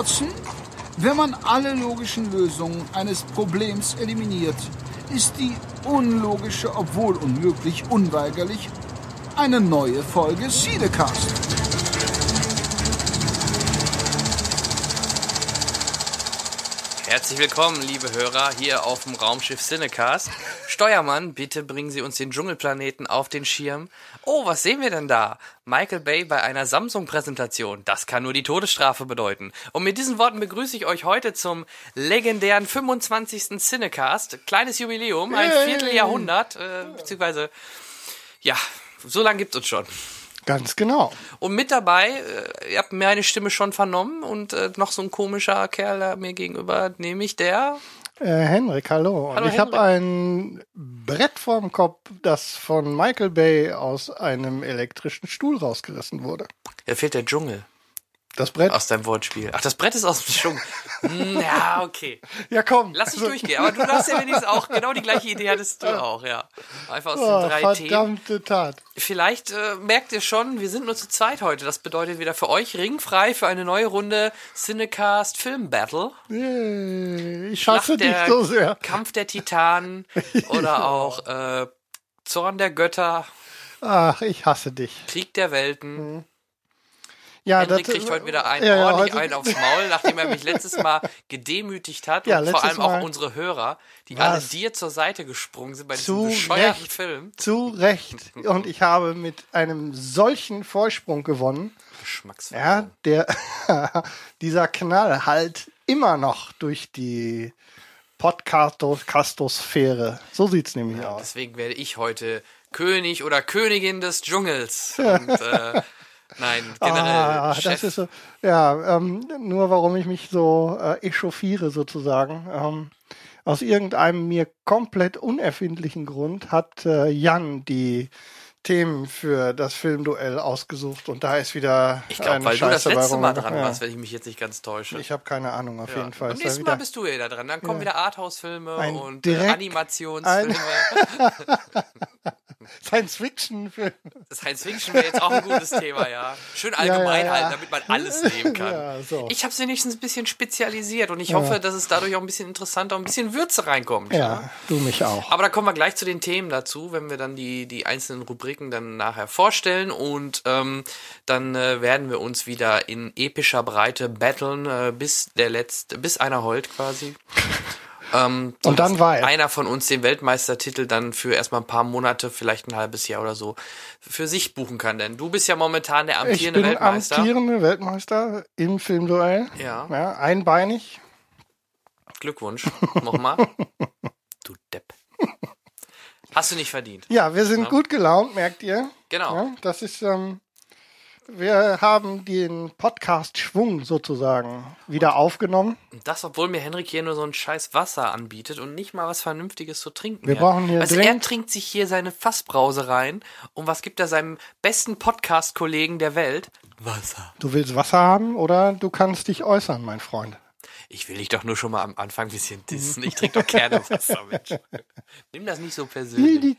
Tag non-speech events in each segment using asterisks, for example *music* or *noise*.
Watson, wenn man alle logischen Lösungen eines Problems eliminiert, ist die unlogische, obwohl unmöglich, unweigerlich eine neue Folge Siedecast. Herzlich willkommen, liebe Hörer, hier auf dem Raumschiff Cinecast. Steuermann, bitte bringen Sie uns den Dschungelplaneten auf den Schirm. Oh, was sehen wir denn da? Michael Bay bei einer Samsung-Präsentation. Das kann nur die Todesstrafe bedeuten. Und mit diesen Worten begrüße ich euch heute zum legendären 25. Cinecast. Kleines Jubiläum, ein Vierteljahrhundert, äh, beziehungsweise, ja, so lange gibt's uns schon. Ganz genau. Und mit dabei, äh, ihr habt meine Stimme schon vernommen und äh, noch so ein komischer Kerl da mir gegenüber, nämlich der. Äh, Henrik, hallo. Hallo, ich habe ein Brett vorm Kopf, das von Michael Bay aus einem elektrischen Stuhl rausgerissen wurde. Da fehlt der Dschungel Das Brett? aus deinem Wortspiel. Ach, das Brett ist aus dem Dschungel. *laughs* Hm, ja, okay. Ja, komm. Lass dich Also, durchgehen. Aber du hast ja wenigstens auch genau die gleiche Idee hattest du auch, ja. Einfach aus Oh, den drei Themen. verdammte Tat. Vielleicht äh, merkt ihr schon, wir sind nur zu zweit heute. Das bedeutet wieder für euch ringfrei für eine neue Runde Cinecast Film Battle. Yay, Ich hasse dich so sehr. Kampf der Titanen *laughs* oder auch äh, Zorn der Götter, Ach, ich hasse dich. Krieg der Welten. Ja, Henrik das- kriegt heute wieder einen ja, ja, ordentlich einen aufs *laughs* Maul, nachdem er mich letztes Mal gedemütigt hat Ja, und vor allem auch Mal. unsere Hörer, die Was? alle dir zur Seite gesprungen sind bei diesem Zu bescheuerten Recht. Film. Zu Recht. Und ich habe mit einem solchen Vorsprung gewonnen. Geschmacksverbot. Ja, der, *laughs* dieser Knall halt immer noch durch die Podcastosphäre. So sieht's nämlich aus. Deswegen werde ich heute König oder Königin des Dschungels. Und, äh, *laughs* nein, generell. Ah, Chef. das ist so, ja, ähm, nur warum ich mich so äh, echauffiere sozusagen. Ähm, aus irgendeinem mir komplett unerfindlichen Grund hat äh, Jan die Themen für das Filmduell ausgesucht und da ist wieder ich glaube, weil du das Scheiße letzte Mal dran ja. warst, wenn ich mich jetzt nicht ganz täusche. Ich habe keine Ahnung, auf Ja. jeden Fall. Da nächsten Mal bist du wieder dran. Dann kommen wieder Arthouse-Filme und äh, Animationsfilme. *laughs* Science-Fiction-Film. Science-Fiction wäre jetzt auch ein gutes Thema, ja. Schön allgemein Ja, ja, ja. halten, damit man alles nehmen kann. Ja, so. Ich habe es wenigstens ein bisschen spezialisiert und ich hoffe, dass es dadurch auch ein bisschen interessanter und ein bisschen Würze reinkommt. Ja, du mich auch. Aber da kommen wir gleich zu den Themen dazu, wenn wir dann die, die einzelnen Rubriken dann nachher vorstellen und ähm, dann äh, werden wir uns wieder in epischer Breite battlen, äh, bis der letzte, bis einer heult quasi. *laughs* Ähm, Und dann Weit. einer von uns den Weltmeistertitel dann für erstmal ein paar Monate, vielleicht ein halbes Jahr oder so, für sich buchen kann. Denn du bist ja momentan der Ich amtierende bin Weltmeister. amtierende Weltmeister im Filmduell. Ja. ja. Einbeinig. Glückwunsch. Nochmal. *laughs* du Depp. Hast du nicht verdient. Ja, wir sind gut gelaunt, merkt ihr. Genau. Ja, das ist, ähm, wir haben den Podcast Schwung sozusagen wieder aufgenommen. Und das, obwohl mir Henrik hier nur so ein scheiß Wasser anbietet und nicht mal was Vernünftiges zu trinken. Wir hat. brauchen hier also er trinkt sich hier seine Fassbrause rein und was gibt er seinem besten Podcast-Kollegen der Welt? Wasser. Du willst Wasser haben oder du kannst dich äußern, mein Freund. Ich will dich doch nur schon mal am Anfang ein bisschen dissen. Ich trinke doch gerne Wasser, Mensch. *laughs* Nimm das nicht so persönlich.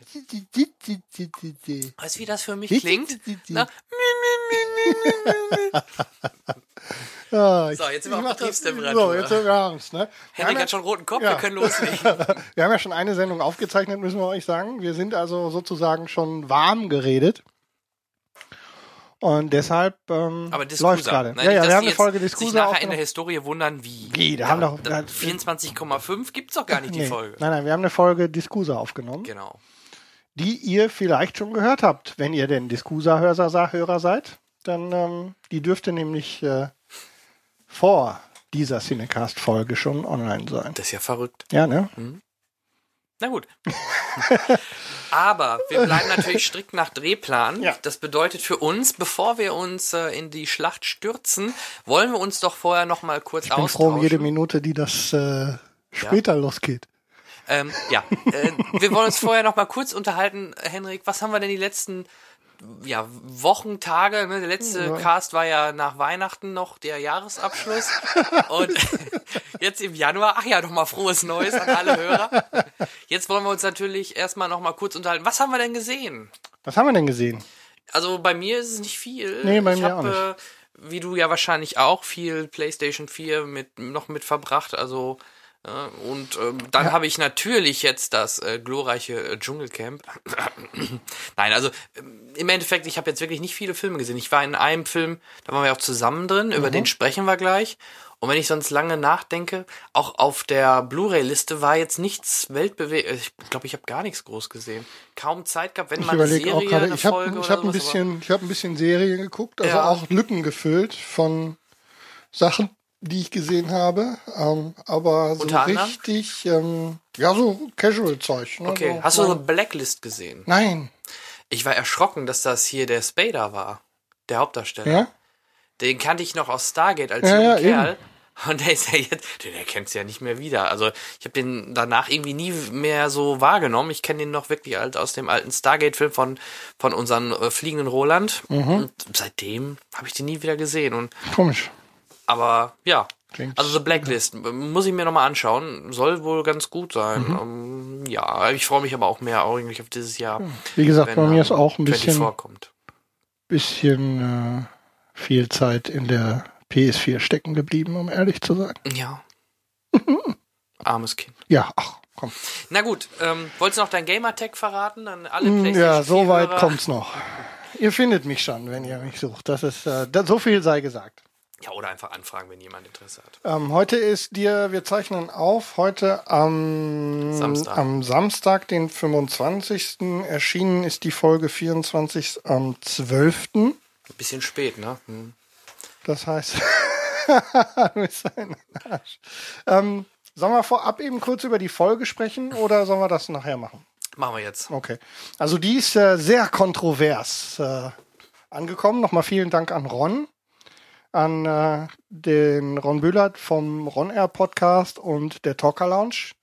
Weißt du, wie das für mich klingt? Na, Ja, *laughs* So, jetzt sind wir auf Betriebstemperatur. So, jetzt sind wir haben's, ne? Wir haben, Henrik ja, hat schon roten Kopf, Ja. wir können loslegen. *laughs* wir haben ja schon eine Sendung aufgezeichnet, müssen wir euch sagen. Wir sind also sozusagen schon warm geredet. Und deshalb ähm, Aber läuft gerade. Ja, ja, wir haben die eine Folge Diskusa nachher in der Historie wundern, wie. Wie, da haben doch- da- da- 24,5 gibt's doch gar nicht, die Nee. Folge. Nein, nein, wir haben eine Folge Diskusa aufgenommen, Genau. die ihr vielleicht schon gehört habt, wenn ihr denn Diskusa-Hörer Hörer seid. Dann, ähm, die dürfte nämlich äh, vor dieser Cinecast-Folge schon online sein. Das ist ja verrückt. Ja, ne? Na gut. *laughs* Aber wir bleiben natürlich strikt nach Drehplan. Ja. Das bedeutet für uns, bevor wir uns äh, in die Schlacht stürzen, wollen wir uns doch vorher noch mal kurz Ich bin froh austauschen. um jede Minute, die das äh, später losgeht. Ähm, ja, äh, wir wollen uns vorher noch mal kurz unterhalten, Henrik. Was haben wir denn die letzten ja, Wochen, Tage? Ne? Der letzte Cast war ja nach Weihnachten noch der Jahresabschluss. *laughs* Und *laughs* jetzt im Januar, ach ja, noch mal frohes Neues an alle Hörer. Jetzt wollen wir uns natürlich erstmal noch mal kurz unterhalten. Was haben wir denn gesehen? Was haben wir denn gesehen? Also bei mir ist es nicht viel. Nee, bei ich mir hab, auch nicht. Äh, wie du ja wahrscheinlich auch, viel PlayStation 4 mit, noch mit verbracht. Also ja, und ähm, dann ja. habe ich natürlich jetzt das äh, glorreiche äh, Dschungelcamp. *clears throat* Nein, also ähm, im Endeffekt, ich habe jetzt wirklich nicht viele Filme gesehen. Ich war in einem Film, da waren wir auch zusammen drin, mhm. über den sprechen wir gleich. Und wenn ich sonst lange nachdenke, auch auf der Blu-ray-Liste war jetzt nichts weltbewegend. Äh, ich glaube, ich habe gar nichts groß gesehen. Kaum Zeit gehabt, wenn ich man eine Serie, auch grade, eine ich hab, Folge ich habe ein bisschen, ich habe ein bisschen Serie geguckt, also Ja. auch Lücken gefüllt von Sachen, die ich gesehen habe, ähm, aber so Unter richtig, ähm, ja so Casual-Zeug. Ne? Okay, so, hast du so so Blacklist gesehen? Nein, Ich war erschrocken, dass das hier der Spader war, der Hauptdarsteller. ja? Den kannte ich noch aus Stargate als Ja, junger ja, Kerl. Und der ist ja jetzt, den erkennst du ja nicht mehr wieder. Also ich habe den danach irgendwie nie mehr so wahrgenommen. Ich kenne den noch wirklich alt aus dem alten Stargate-Film von von unseren äh, fliegenden Roland. Mhm. Und seitdem habe ich den nie wieder gesehen. Und Komisch. Aber ja, Klingt- also The Blacklist muss ich mir nochmal anschauen. Soll wohl ganz gut sein. Mhm. Ähm, ja, ich freue mich aber auch mehr eigentlich auf dieses Jahr. Wie gesagt, bei mir ist auch ein 24 bisschen, bisschen äh, viel Zeit in der PS4 stecken geblieben, um ehrlich zu sein. Ja. *laughs* Armes Kind. Ja, ach, komm. Na gut, ähm, wolltest du noch dein Gamertag verraten? Dann alle Mm, PlayStation Ja, so weit 4-Hörer? kommt's noch. Ihr findet mich schon, wenn ihr mich sucht. Das ist, äh, so viel sei gesagt. Ja, oder einfach anfragen, wenn jemand Interesse hat. Ähm, heute ist dir, wir zeichnen auf, heute am Samstag. am Samstag, den 25. erschienen ist die Folge 24 am 12. Ein bisschen spät, ne? Hm. Das heißt, *laughs* du bist ein Arsch. Ähm, sollen wir vorab eben kurz über die Folge sprechen oder sollen wir das nachher machen? Machen wir jetzt. Okay. Also die ist äh, sehr kontrovers äh, angekommen. Nochmal vielen Dank an Ron, an äh, den Ron Bühlert vom Ron Air Podcast und der Talker Lounge.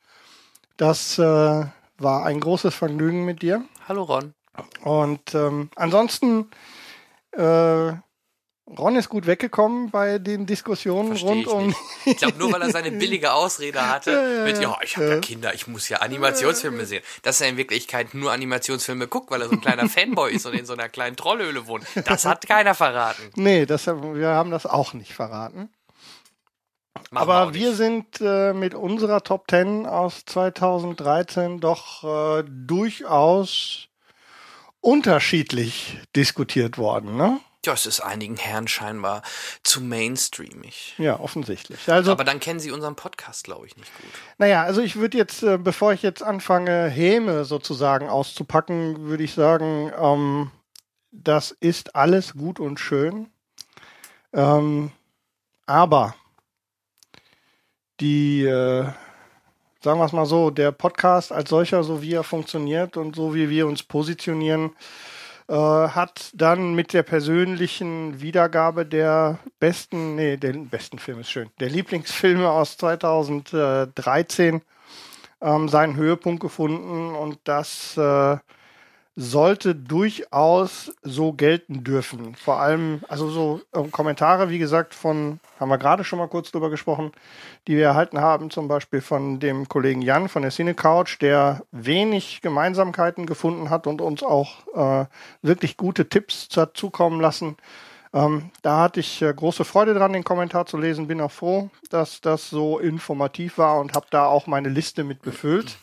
Das äh, war ein großes Vergnügen mit dir. Hallo Ron. Und ähm, ansonsten, äh, Ron ist gut weggekommen bei den Diskussionen Versteh rund ich um. nicht. *laughs* Ich glaube, nur weil er seine billige Ausrede hatte mit, ja, ich habe ja Kinder, ich muss ja Animationsfilme sehen. Dass er in Wirklichkeit nur Animationsfilme guckt, weil er so ein kleiner *laughs* Fanboy ist und in so einer kleinen Trollhöhle wohnt. Das hat keiner verraten. Nee, das, wir haben das auch nicht verraten. Machen wir Aber wir nicht. sind äh, mit unserer Top 10 aus 2013 doch äh, durchaus unterschiedlich diskutiert worden, ne? Ja, es ist einigen Herren scheinbar zu mainstreamig. Ja, offensichtlich. Also, Aber dann kennen sie unseren Podcast, glaube ich, nicht gut. naja, also ich würde jetzt, äh, bevor ich jetzt anfange, Häme sozusagen auszupacken, würde ich sagen, ähm, das ist alles gut und schön. Ähm, aber die, äh, sagen wir es mal so, der Podcast als solcher, so wie er funktioniert und so wie wir uns positionieren, äh, hat dann mit der persönlichen Wiedergabe der besten, nee, der besten Film ist schön, der Lieblingsfilme aus 2013 ähm, seinen Höhepunkt gefunden und das äh, sollte durchaus so gelten dürfen. Vor allem, also so ähm, Kommentare, wie gesagt, von, haben wir gerade schon mal kurz drüber gesprochen, die wir erhalten haben, zum Beispiel von dem Kollegen Jan von der Cine Couch, der wenig Gemeinsamkeiten gefunden hat und uns auch äh, wirklich gute Tipps dazukommen lassen. Ähm, da hatte ich äh, große Freude dran, den Kommentar zu lesen. Bin auch froh, dass das so informativ war und habe da auch meine Liste mit befüllt.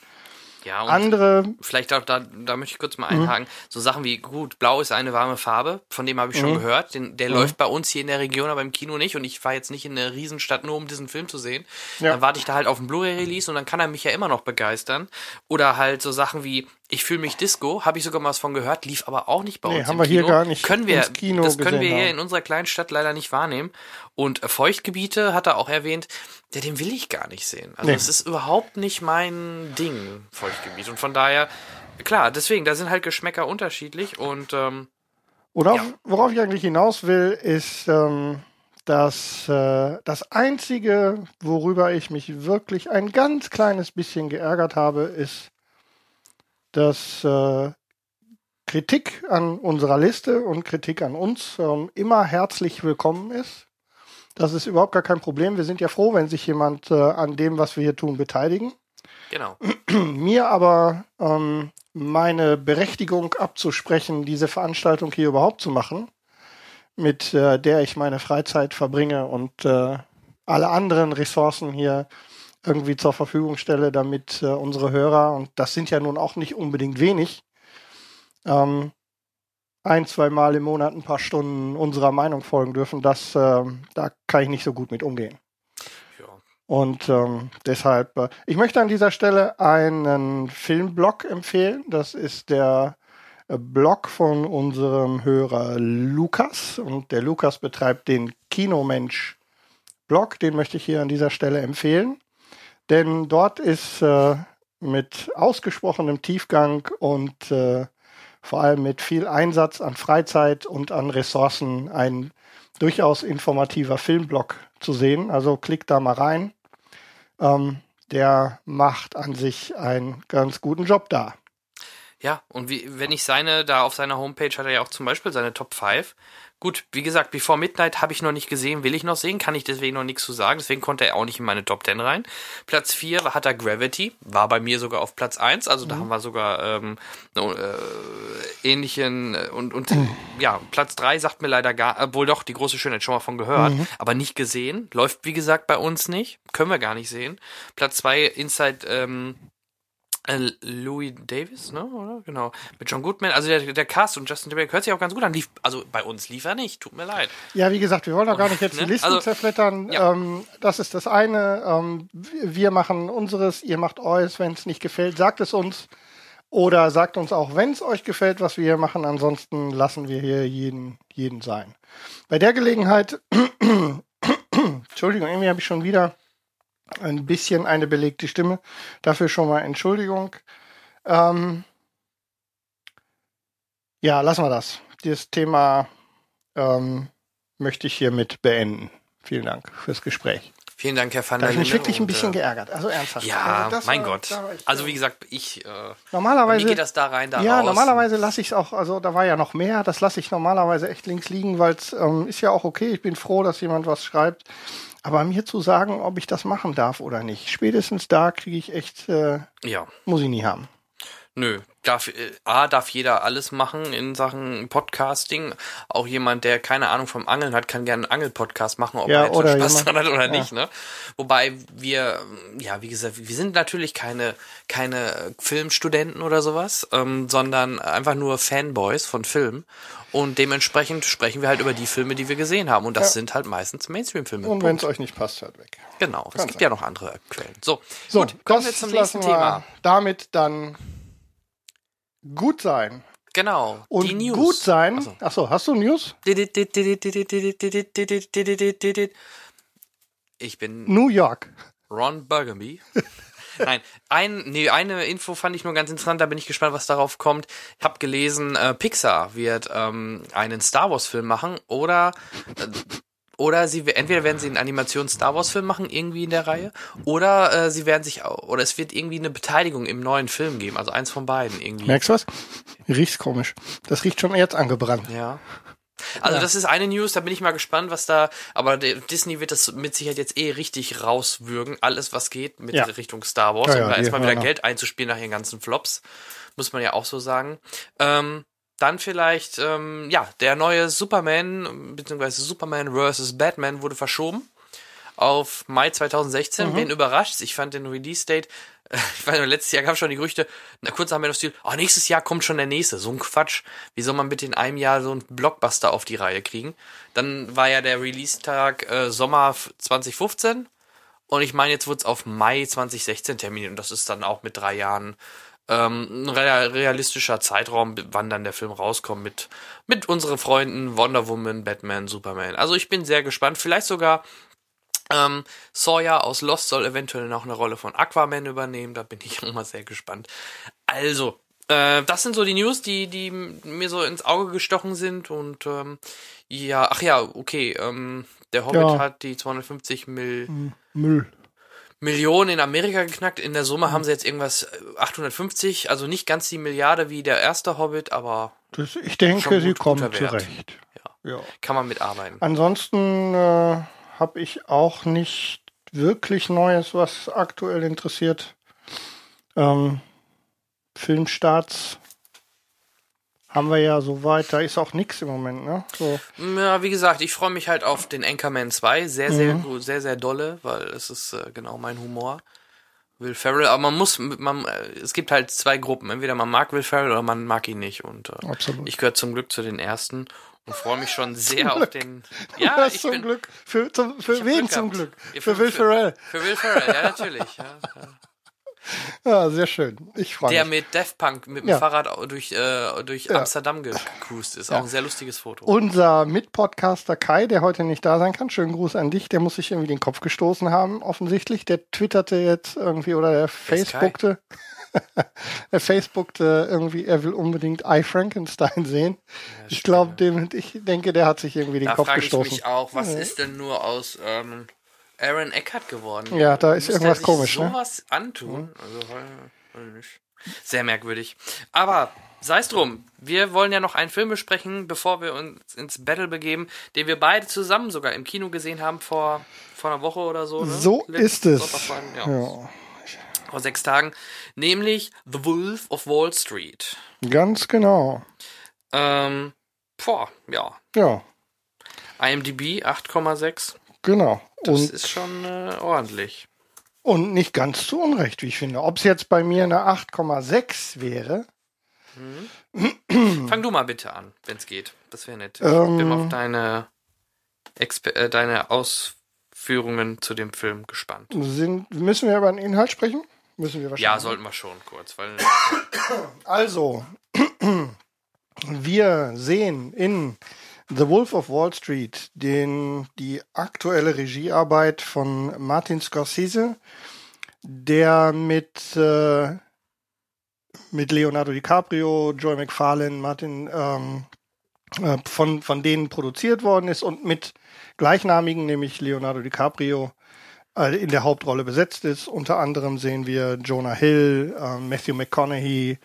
Ja, und Andere vielleicht auch da, da möchte ich kurz mal Mhm. einhaken. So Sachen wie, gut, blau ist eine warme Farbe, von dem habe ich schon Mhm. gehört. Den, der läuft bei uns hier in der Region, aber im Kino nicht. Und ich fahre jetzt nicht in eine Riesenstadt nur, um diesen Film zu sehen. Ja. Dann warte ich da halt auf den Blu-ray-Release und dann kann er mich ja immer noch begeistern. Oder halt so Sachen wie, ich fühle mich Disco, habe ich sogar mal was von gehört, lief aber auch nicht bei Nee, uns haben wir hier Kino. gar nicht können wir, ins Kino Das können wir hier haben. in unserer kleinen Stadt leider nicht wahrnehmen. Und äh, Feuchtgebiete hat er auch erwähnt, ja, den will ich gar nicht sehen. Also Nee. es ist überhaupt nicht mein Ding, Feuchtgebiet. Und von daher, klar, deswegen, da sind halt Geschmäcker unterschiedlich und ähm, Oder Ja. worauf ich eigentlich hinaus will, ist, ähm, dass äh, das Einzige, worüber ich mich wirklich ein ganz kleines bisschen geärgert habe, ist, dass äh, Kritik an unserer Liste und Kritik an uns ähm, immer herzlich willkommen ist. Das ist überhaupt gar kein Problem. Wir sind ja froh, wenn sich jemand äh, an dem, was wir hier tun, beteiligen genau. *clears throat* mir aber ähm, meine Berechtigung abzusprechen, diese Veranstaltung hier überhaupt zu machen, mit äh, der ich meine Freizeit verbringe und äh, alle anderen Ressourcen hier irgendwie zur Verfügung stelle, damit äh, unsere Hörer, und das sind ja nun auch nicht unbedingt wenig, ähm, ein, zwei Mal im Monat ein paar Stunden unserer Meinung folgen dürfen, das, äh, da kann ich nicht so gut mit umgehen. Ja. Und ähm, deshalb, äh, ich möchte an dieser Stelle einen Filmblog empfehlen. Das ist der äh, Blog von unserem Hörer Lukas. Und der Lukas betreibt den Kinomensch Blog. Den möchte ich hier an dieser Stelle empfehlen. Denn dort ist äh, mit ausgesprochenem Tiefgang und äh, vor allem mit viel Einsatz an Freizeit und an Ressourcen ein durchaus informativer Filmblog zu sehen. Also klickt da mal rein. Ähm, der macht an sich einen ganz guten Job da. Ja, und wie, wenn ich seine, da auf seiner Homepage hat er ja auch zum Beispiel seine Top 5. Gut, wie gesagt, Before Midnight habe ich noch nicht gesehen, will ich noch sehen, kann ich deswegen noch nichts zu sagen, deswegen konnte er auch nicht in meine Top 10 rein. Platz 4 hat er Gravity, war bei mir sogar auf Platz 1, also mhm. da haben wir sogar ähm, äh, ähnlichen äh, und, und mhm. ja, Platz 3 sagt mir leider gar, obwohl doch, die große Schönheit schon mal von gehört, mhm. aber nicht gesehen, läuft wie gesagt bei uns nicht, können wir gar nicht sehen. Platz 2 Inside ähm, äh, Louis Davis, ne? Oder? Genau. Mit John Goodman. Also der, der Cast und Justin Timberlake hört sich auch ganz gut an. Lief, also bei uns lief er nicht. Tut mir leid. Ja, wie gesagt, wir wollen doch gar nicht jetzt ne? die Listen also, zerflettern. Ja. Ähm, das ist das eine. Ähm, wir machen unseres, ihr macht eures. Wenn es nicht gefällt, sagt es uns. Oder sagt uns auch, wenn es euch gefällt, was wir hier machen. Ansonsten lassen wir hier jeden, jeden sein. Bei der Gelegenheit, *coughs* Entschuldigung, irgendwie habe ich schon wieder ein bisschen eine belegte Stimme. Dafür schon mal Entschuldigung. Ähm ja, lassen wir das. Dieses Thema ähm, möchte ich hiermit beenden. Vielen Dank fürs Gespräch. Vielen Dank, Herr van der habe ich mich wirklich ein bisschen äh, geärgert. Also ernsthaft. Ja, also mein war, Gott. also wie gesagt, ich. Äh, normalerweise geht das da rein, da Ja, raus. normalerweise lasse ich es auch. Also da war ja noch mehr. Das lasse ich normalerweise echt links liegen, weil es ähm, ist ja auch okay. Ich bin froh, dass jemand was schreibt. Aber mir zu sagen, ob ich das machen darf oder nicht, spätestens da kriege ich echt, äh, ja. muss ich nie haben. Nö, darf, äh, A, darf jeder alles machen in Sachen Podcasting. Auch jemand, der keine Ahnung vom Angeln hat, kann gerne einen Angelpodcast machen, ob ja, er oder Spaß jemand, dran hat oder ja. nicht. Ne? Wobei wir, ja, wie gesagt, wir sind natürlich keine, keine Filmstudenten oder sowas, ähm, sondern einfach nur Fanboys von Filmen. Und dementsprechend sprechen wir halt über die Filme, die wir gesehen haben. Und das ja. sind halt meistens Mainstream-Filme. Und wenn es euch nicht passt, hört weg. Genau. Es gibt sein. ja noch andere Quellen. So, so gut, kommen wir zum nächsten Thema. Damit dann gut sein. Genau. Und die News. gut sein. Achso, Achso hast du News? Ich bin New York. Ron Burgundy. *laughs* Nein, ein, nee, eine Info fand ich nur ganz interessant, da bin ich gespannt, was darauf kommt. Ich habe gelesen, äh, Pixar wird ähm, einen Star Wars-Film machen oder äh, oder sie entweder werden sie einen Animations Star Wars Film machen irgendwie in der Reihe oder äh, sie werden sich oder es wird irgendwie eine Beteiligung im neuen Film geben, also eins von beiden irgendwie. Merkst du was? Riecht's komisch. Das riecht schon jetzt angebrannt. Ja. Also ja. das ist eine News, da bin ich mal gespannt, was da, aber Disney wird das mit Sicherheit jetzt eh richtig rauswürgen, alles was geht mit ja. Richtung Star Wars, ja, um da erstmal wieder Geld einzuspielen nach ihren ganzen Flops, muss man ja auch so sagen. Ähm, dann vielleicht, ähm, ja, der neue Superman, beziehungsweise Superman vs. Batman wurde verschoben auf Mai 2016. Mhm. Bin überrascht. Ich fand den Release-Date *laughs* ich weiß nicht, letztes Jahr gab es schon die Gerüchte, na, kurz haben wir noch Stil, oh, nächstes Jahr kommt schon der nächste. So ein Quatsch. Wie soll man bitte in einem Jahr so einen Blockbuster auf die Reihe kriegen? Dann war ja der Release-Tag äh, Sommer 2015 und ich meine, jetzt wurde es auf Mai 2016 terminiert und das ist dann auch mit drei Jahren ähm, ein realistischer Zeitraum, wann dann der Film rauskommt mit, mit unseren Freunden Wonder Woman, Batman, Superman. Also ich bin sehr gespannt. Vielleicht sogar ähm, Sawyer aus Lost soll eventuell noch eine Rolle von Aquaman übernehmen. Da bin ich *laughs* auch mal sehr gespannt. Also, äh, das sind so die News, die, die mir so ins Auge gestochen sind. Und ähm, ja, ach ja, okay. Ähm, der Hobbit ja. hat die 250 Mil Müll. Millionen in Amerika geknackt. In der Summe haben sie jetzt irgendwas 850, äh, also nicht ganz die Milliarde wie der erste Hobbit, aber. Das, ich denke, gut, sie kommen zurecht. Ja. ja. Kann man mitarbeiten. Ansonsten äh, habe ich auch nicht wirklich Neues, was aktuell interessiert. Ähm, Filmstarts haben wir ja soweit, da ist auch nichts im Moment, ne? So. Ja, wie gesagt, ich freue mich halt auf den Anchorman 2. Sehr, sehr gut, sehr, sehr dolle, weil es ist äh, genau mein Humor. Will Ferrell, aber man muss, man, äh, es gibt halt zwei Gruppen. Entweder man mag Will Ferrell oder man mag ihn nicht. Und äh, Absolut. ich gehöre zum Glück zu den ersten und freue mich schon sehr auf den. Ja, hast ich zum bin, Glück. Für, zum, für wen Glück zum. Glück? Ja, Für Will Ferrell. Für Will Ferrell, ja, natürlich. Ja, ja. *laughs* *laughs* Ja, sehr schön. Ich freue Der mich. mit Def Punk mit dem Ja. Fahrrad durch, äh, durch Amsterdam gecruised ist. Auch ein sehr lustiges Foto. Unser Mitpodcaster Kai, der heute nicht da sein kann, schönen Gruß an dich, der muss sich irgendwie den Kopf gestoßen haben, offensichtlich. Der twitterte jetzt irgendwie oder der? Facebookte. *laughs* er Facebookte irgendwie, er will unbedingt I Frankenstein sehen. ich glaube, dem, ich denke, der hat sich irgendwie den da Kopf frage ich gestoßen. mich auch, was ist denn nur aus ähm, Aaron Eckhart geworden? Ja, da ist Müsste irgendwas er sich komisch, ne? sowas antun? Also, weiß ich nicht. Sehr merkwürdig. Aber sei es drum, wir wollen ja noch einen Film besprechen, bevor wir uns ins Battle begeben, den wir beide zusammen sogar im Kino gesehen haben vor, vor einer Woche oder so. Ne? So Letzten ist es. Ja, Ja, Vor sechs Tagen. Nämlich The Wolf of Wall Street. ganz genau. Ähm, boah, ja. Ja, IMDb 8,6. Genau. Das Und, ist schon äh, ordentlich. und nicht ganz zu Unrecht, wie ich finde. Ob es jetzt bei mir eine 8,6 wäre, *clears throat* Fang du mal bitte an, wenn es geht. Das wäre nett. Ähm. ich bin auf deine, Exper äh, deine Ausführungen zu dem Film gespannt. sind, müssen wir über den Inhalt sprechen? Müssen wir wahrscheinlich. Ja, sollten wir schon kurz, weil Also, *clears throat* wir sehen in The Wolf of Wall Street den, die aktuelle Regiearbeit von Martin Scorsese, der mit, äh, mit Leonardo DiCaprio, Joy McFarlane, Martin ähm, äh, von, von denen produziert worden ist und mit gleichnamigen, nämlich Leonardo DiCaprio, äh, in der Hauptrolle besetzt ist. Unter anderem sehen wir Jonah Hill, äh, Matthew McConaughey,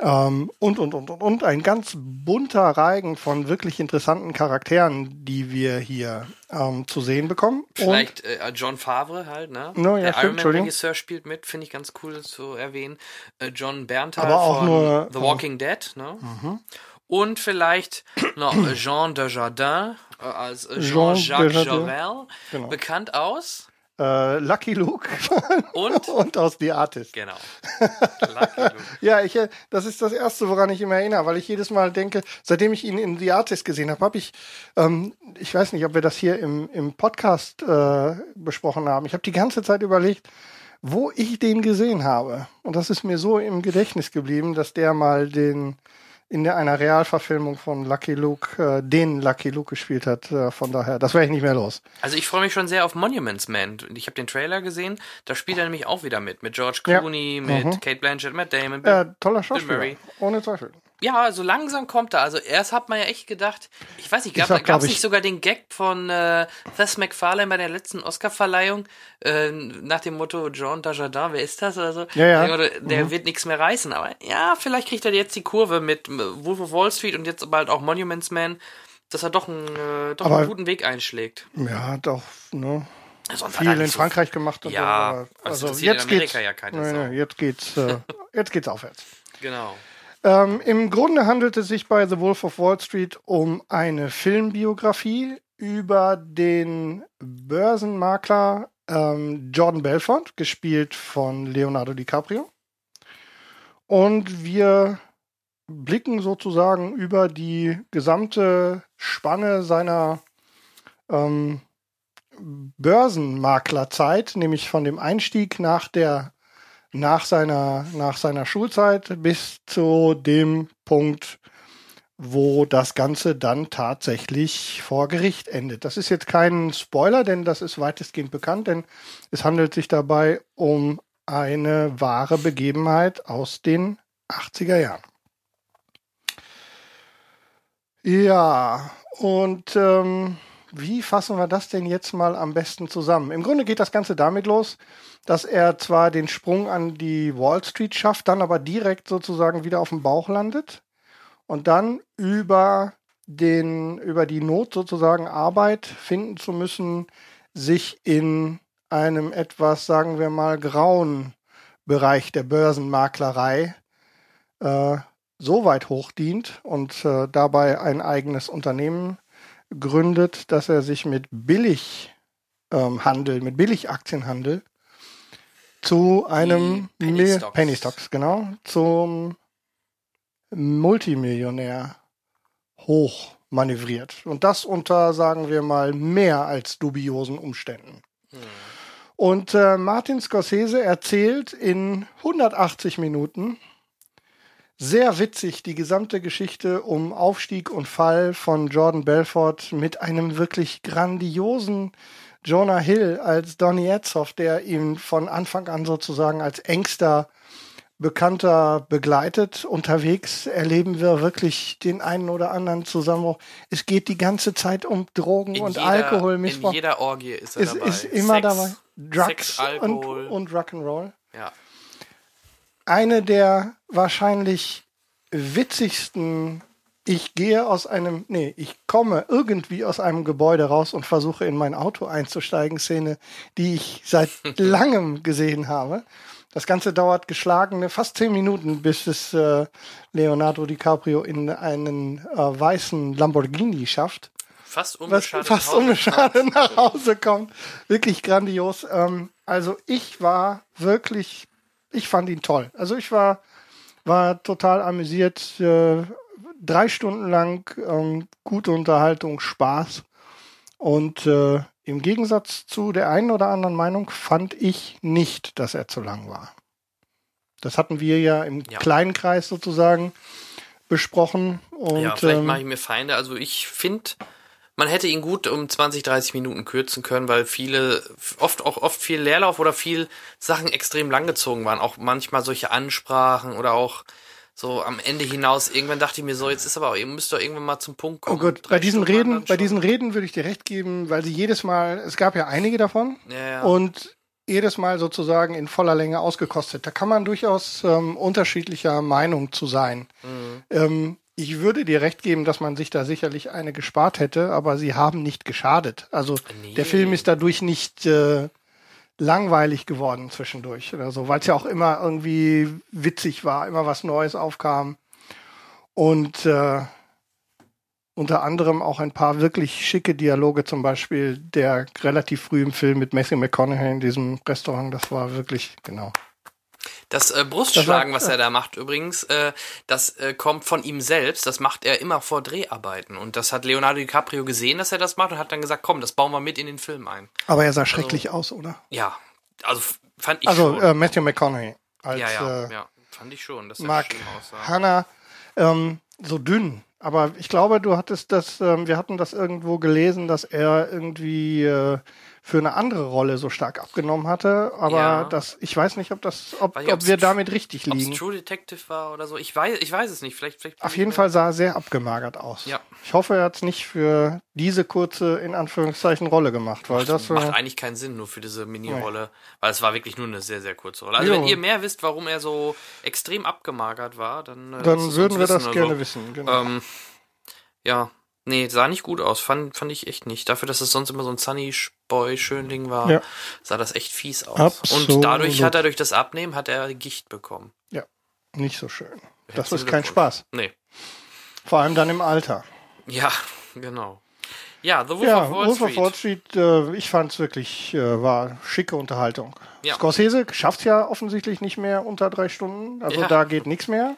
ähm, und, und, und, und, und. Ein ganz bunter Reigen von wirklich interessanten Charakteren, die wir hier ähm, zu sehen bekommen. vielleicht äh, John Favre halt, ne? No, ja, Der stimmt, Iron Entschuldigung. Man-Regisseur spielt mit, finde ich ganz cool zu erwähnen. Äh, John Berntal Aber auch von nur, The äh, Walking Dead, ne? Und vielleicht *clears throat* noch äh, Jean Desjardins äh, als äh, Jean Jean-Jacques Desjardins. Jarel, Genau. bekannt aus äh, Lucky Luke und *laughs* und aus The Artist. genau. *laughs* Lucky Luke. Ja, ich, äh, das ist das Erste, woran ich immer erinnere, weil ich jedes Mal denke, seitdem ich ihn in The Artist gesehen habe, habe ich, ähm, ich weiß nicht, ob wir das hier im, im Podcast äh, besprochen haben, ich habe die ganze Zeit überlegt, wo ich den gesehen habe. Und das ist mir so im Gedächtnis geblieben, dass der mal den in der, einer Realverfilmung von Lucky Luke, äh, den Lucky Luke gespielt hat. Äh, von daher, das wäre ich nicht mehr los. Also ich freue mich schon sehr auf Monuments Man. Ich habe den Trailer gesehen, da spielt er nämlich auch wieder mit. Mit George Ja. Clooney, mit Mhm. Kate Blanchett, Matt Damon. Bill- Äh, toller Schauspieler, Murray. ohne Zweifel. Ja, so langsam kommt er. Also erst hat man ja echt gedacht, ich weiß nicht, gab es glaub nicht sogar den Gag von äh, Thess MacFarlane bei der letzten Oscarverleihung äh, nach dem Motto John Dujardin, wer ist das oder so? Ja, ja. Der, der wird nichts mehr reißen, aber ja, vielleicht kriegt er jetzt die Kurve mit äh, Wolf of Wall Street und jetzt bald auch Monuments Man, dass er doch einen, äh, doch Aber- einen guten Weg einschlägt. Ja, doch, ne? Sonst viel in so Frankreich gemacht und Ja, so. Also interessiert jetzt in Amerika geht's. ja keine Sau. nee, jetzt geht's, äh, jetzt geht's aufwärts. *laughs* Genau. Ähm, Im Grunde handelt es sich bei The Wolf of Wall Street um eine Filmbiografie über den Börsenmakler ähm, Jordan Belfort, gespielt von Leonardo DiCaprio. Und wir blicken sozusagen über die gesamte Spanne seiner ähm, Börsenmaklerzeit, nämlich von dem Einstieg nach der nach seiner nach seiner Schulzeit bis zu dem Punkt, wo das Ganze dann tatsächlich vor Gericht endet. Das ist jetzt kein Spoiler, denn das ist weitestgehend bekannt, denn es handelt sich dabei um eine wahre Begebenheit aus den 80er Jahren. Ja, und ähm, wie fassen wir das denn jetzt mal am besten zusammen? Im Grunde geht das Ganze damit los, dass er zwar den Sprung an die Wall Street schafft, dann aber direkt sozusagen wieder auf dem Bauch landet und dann über den, über die Not sozusagen Arbeit finden zu müssen, sich in einem etwas, sagen wir mal, grauen Bereich der Börsenmaklerei äh, so weit hochdient und äh, dabei ein eigenes Unternehmen gründet, dass er sich mit Billighandel, ähm, mit Billigaktienhandel zu einem Penny Stocks. Penny Stocks, genau, zum Multimillionär hoch manövriert. Und das unter, sagen wir mal, mehr als dubiosen Umständen. Und äh, Martin Scorsese erzählt in 180 Minuten sehr witzig die gesamte Geschichte um Aufstieg und Fall von Jordan Belfort mit einem wirklich grandiosen Jonah Hill als Donny Etzoff, der ihn von Anfang an sozusagen als engster Bekannter begleitet. Unterwegs erleben wir wirklich den einen oder anderen Zusammenbruch. Es geht die ganze Zeit um Drogen In und jeder, Alkoholmissbrauch. In jeder Orgie ist er Es dabei. ist immer Sex, dabei. Drugs Sex, und, Alkohol. und Rock'n'Roll. ja. Eine der wahrscheinlich witzigsten ich gehe aus einem, nee, ich komme irgendwie aus einem Gebäude raus und versuche in mein Auto einzusteigen, Szene, die ich seit *laughs* langem gesehen habe. Das Ganze dauert geschlagene fast zehn Minuten, bis es äh, Leonardo DiCaprio in einen äh, weißen Lamborghini schafft Fast was unbeschadet. fast nach Hause unbeschadet nach Hause kommt. Wirklich grandios. Ähm, also ich war wirklich, ich fand ihn toll. Also ich war, war total amüsiert. Äh, drei Stunden lang ähm, gute Unterhaltung, Spaß. Und äh, im Gegensatz zu der einen oder anderen Meinung fand ich nicht, dass er zu lang war. Das hatten wir ja im Ja. kleinen Kreis sozusagen besprochen. Und, Ja, vielleicht ähm, mache ich mir Feinde. Also ich finde, man hätte ihn gut um 20, 30 Minuten kürzen können, weil viele, oft auch oft viel Leerlauf oder viel Sachen extrem langgezogen waren. Auch manchmal solche Ansprachen oder auch so am Ende hinaus. Irgendwann dachte ich mir so, jetzt ist aber, ihr müsst doch irgendwann mal zum Punkt kommen. Oh Gott, bei diesen Stunden Reden, bei diesen Reden würde ich dir recht geben, weil sie jedes Mal, es gab ja einige davon Ja, ja. und jedes Mal sozusagen in voller Länge ausgekostet. Da kann man durchaus ähm, unterschiedlicher Meinung zu sein. Mhm. Ähm, ich würde dir recht geben, dass man sich da sicherlich eine gespart hätte, aber sie haben nicht geschadet. Also Nee. der Film ist dadurch nicht äh, langweilig geworden zwischendurch oder so, weil es ja auch immer irgendwie witzig war, immer was Neues aufkam. Und äh, unter anderem auch ein paar wirklich schicke Dialoge, zum Beispiel der relativ früh im Film mit Matthew McConaughey in diesem Restaurant, das war wirklich, genau. Das äh, Brustschlagen, Das war- was er da macht übrigens, äh, das äh, kommt von ihm selbst. Das macht er immer vor Dreharbeiten. Und das hat Leonardo DiCaprio gesehen, dass er das macht und hat dann gesagt, komm, das bauen wir mit in den Film ein. Aber er sah schrecklich aus, oder? Ja, also fand ich Also schon. äh, Matthew McConaughey als ja, ja, äh, ja, fand ich schon, dass er Mark schlimm aussah. Hannah ähm, so dünn. Aber ich glaube, du hattest das, ähm, wir hatten das irgendwo gelesen, dass er irgendwie äh, für eine andere Rolle so stark abgenommen hatte. Aber Ja. das, ich weiß nicht, ob das, ob, nicht, ob wir damit richtig Ob liegen. es True Detective war oder so, ich weiß, ich weiß es nicht. Vielleicht, vielleicht Auf ich jeden Fall sah er sehr abgemagert aus. Ja. Ich hoffe, er hat es nicht für diese kurze, in Anführungszeichen, Rolle gemacht, weil das macht äh, eigentlich keinen Sinn, nur für diese Mini-Rolle, weil es war wirklich nur eine sehr, sehr kurze Rolle. Also Jo. wenn ihr mehr wisst, warum er so extrem abgemagert war, dann, äh, dann würden wir das gerne Also, wissen. Genau. Ähm, ja, nee, sah nicht gut aus, fand, fand ich echt nicht. Dafür, dass es sonst immer so ein Sunny Boy Schönling war, Ja. sah das echt fies aus. Absolut. Und dadurch hat er durch das Abnehmen hat er Gicht bekommen. ja, nicht so schön. Das ist kein. Spaß. Nee. Vor allem dann im Alter. Ja, *laughs* genau. Ja, The Wolf Ja, of Wall Wolf Street. of Wall Street, äh, ich fand es wirklich, äh, war schicke Unterhaltung. Ja. Scorsese schafft ja offensichtlich nicht mehr unter drei Stunden, also Ja. da geht nichts mehr.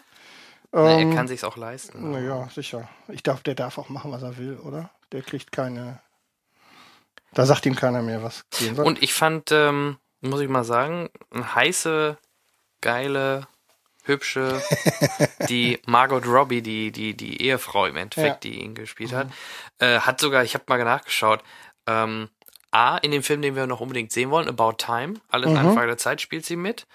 Na, Ähm, er kann sich's auch leisten. Naja, sicher. Ich darf, der darf auch machen, was er will, oder? Der kriegt keine. Da sagt ihm keiner mehr, was gehen soll. Und ich fand, ähm, muss ich mal sagen, eine heiße, geile, hübsche, *laughs* die Margot Robbie, die, die, die Ehefrau im Endeffekt, die ihn gespielt hat, äh, hat sogar, ich habe mal nachgeschaut, ähm, A, in dem Film, den wir noch unbedingt sehen wollen, About Time, alles eine Frage der Zeit, spielt sie mit.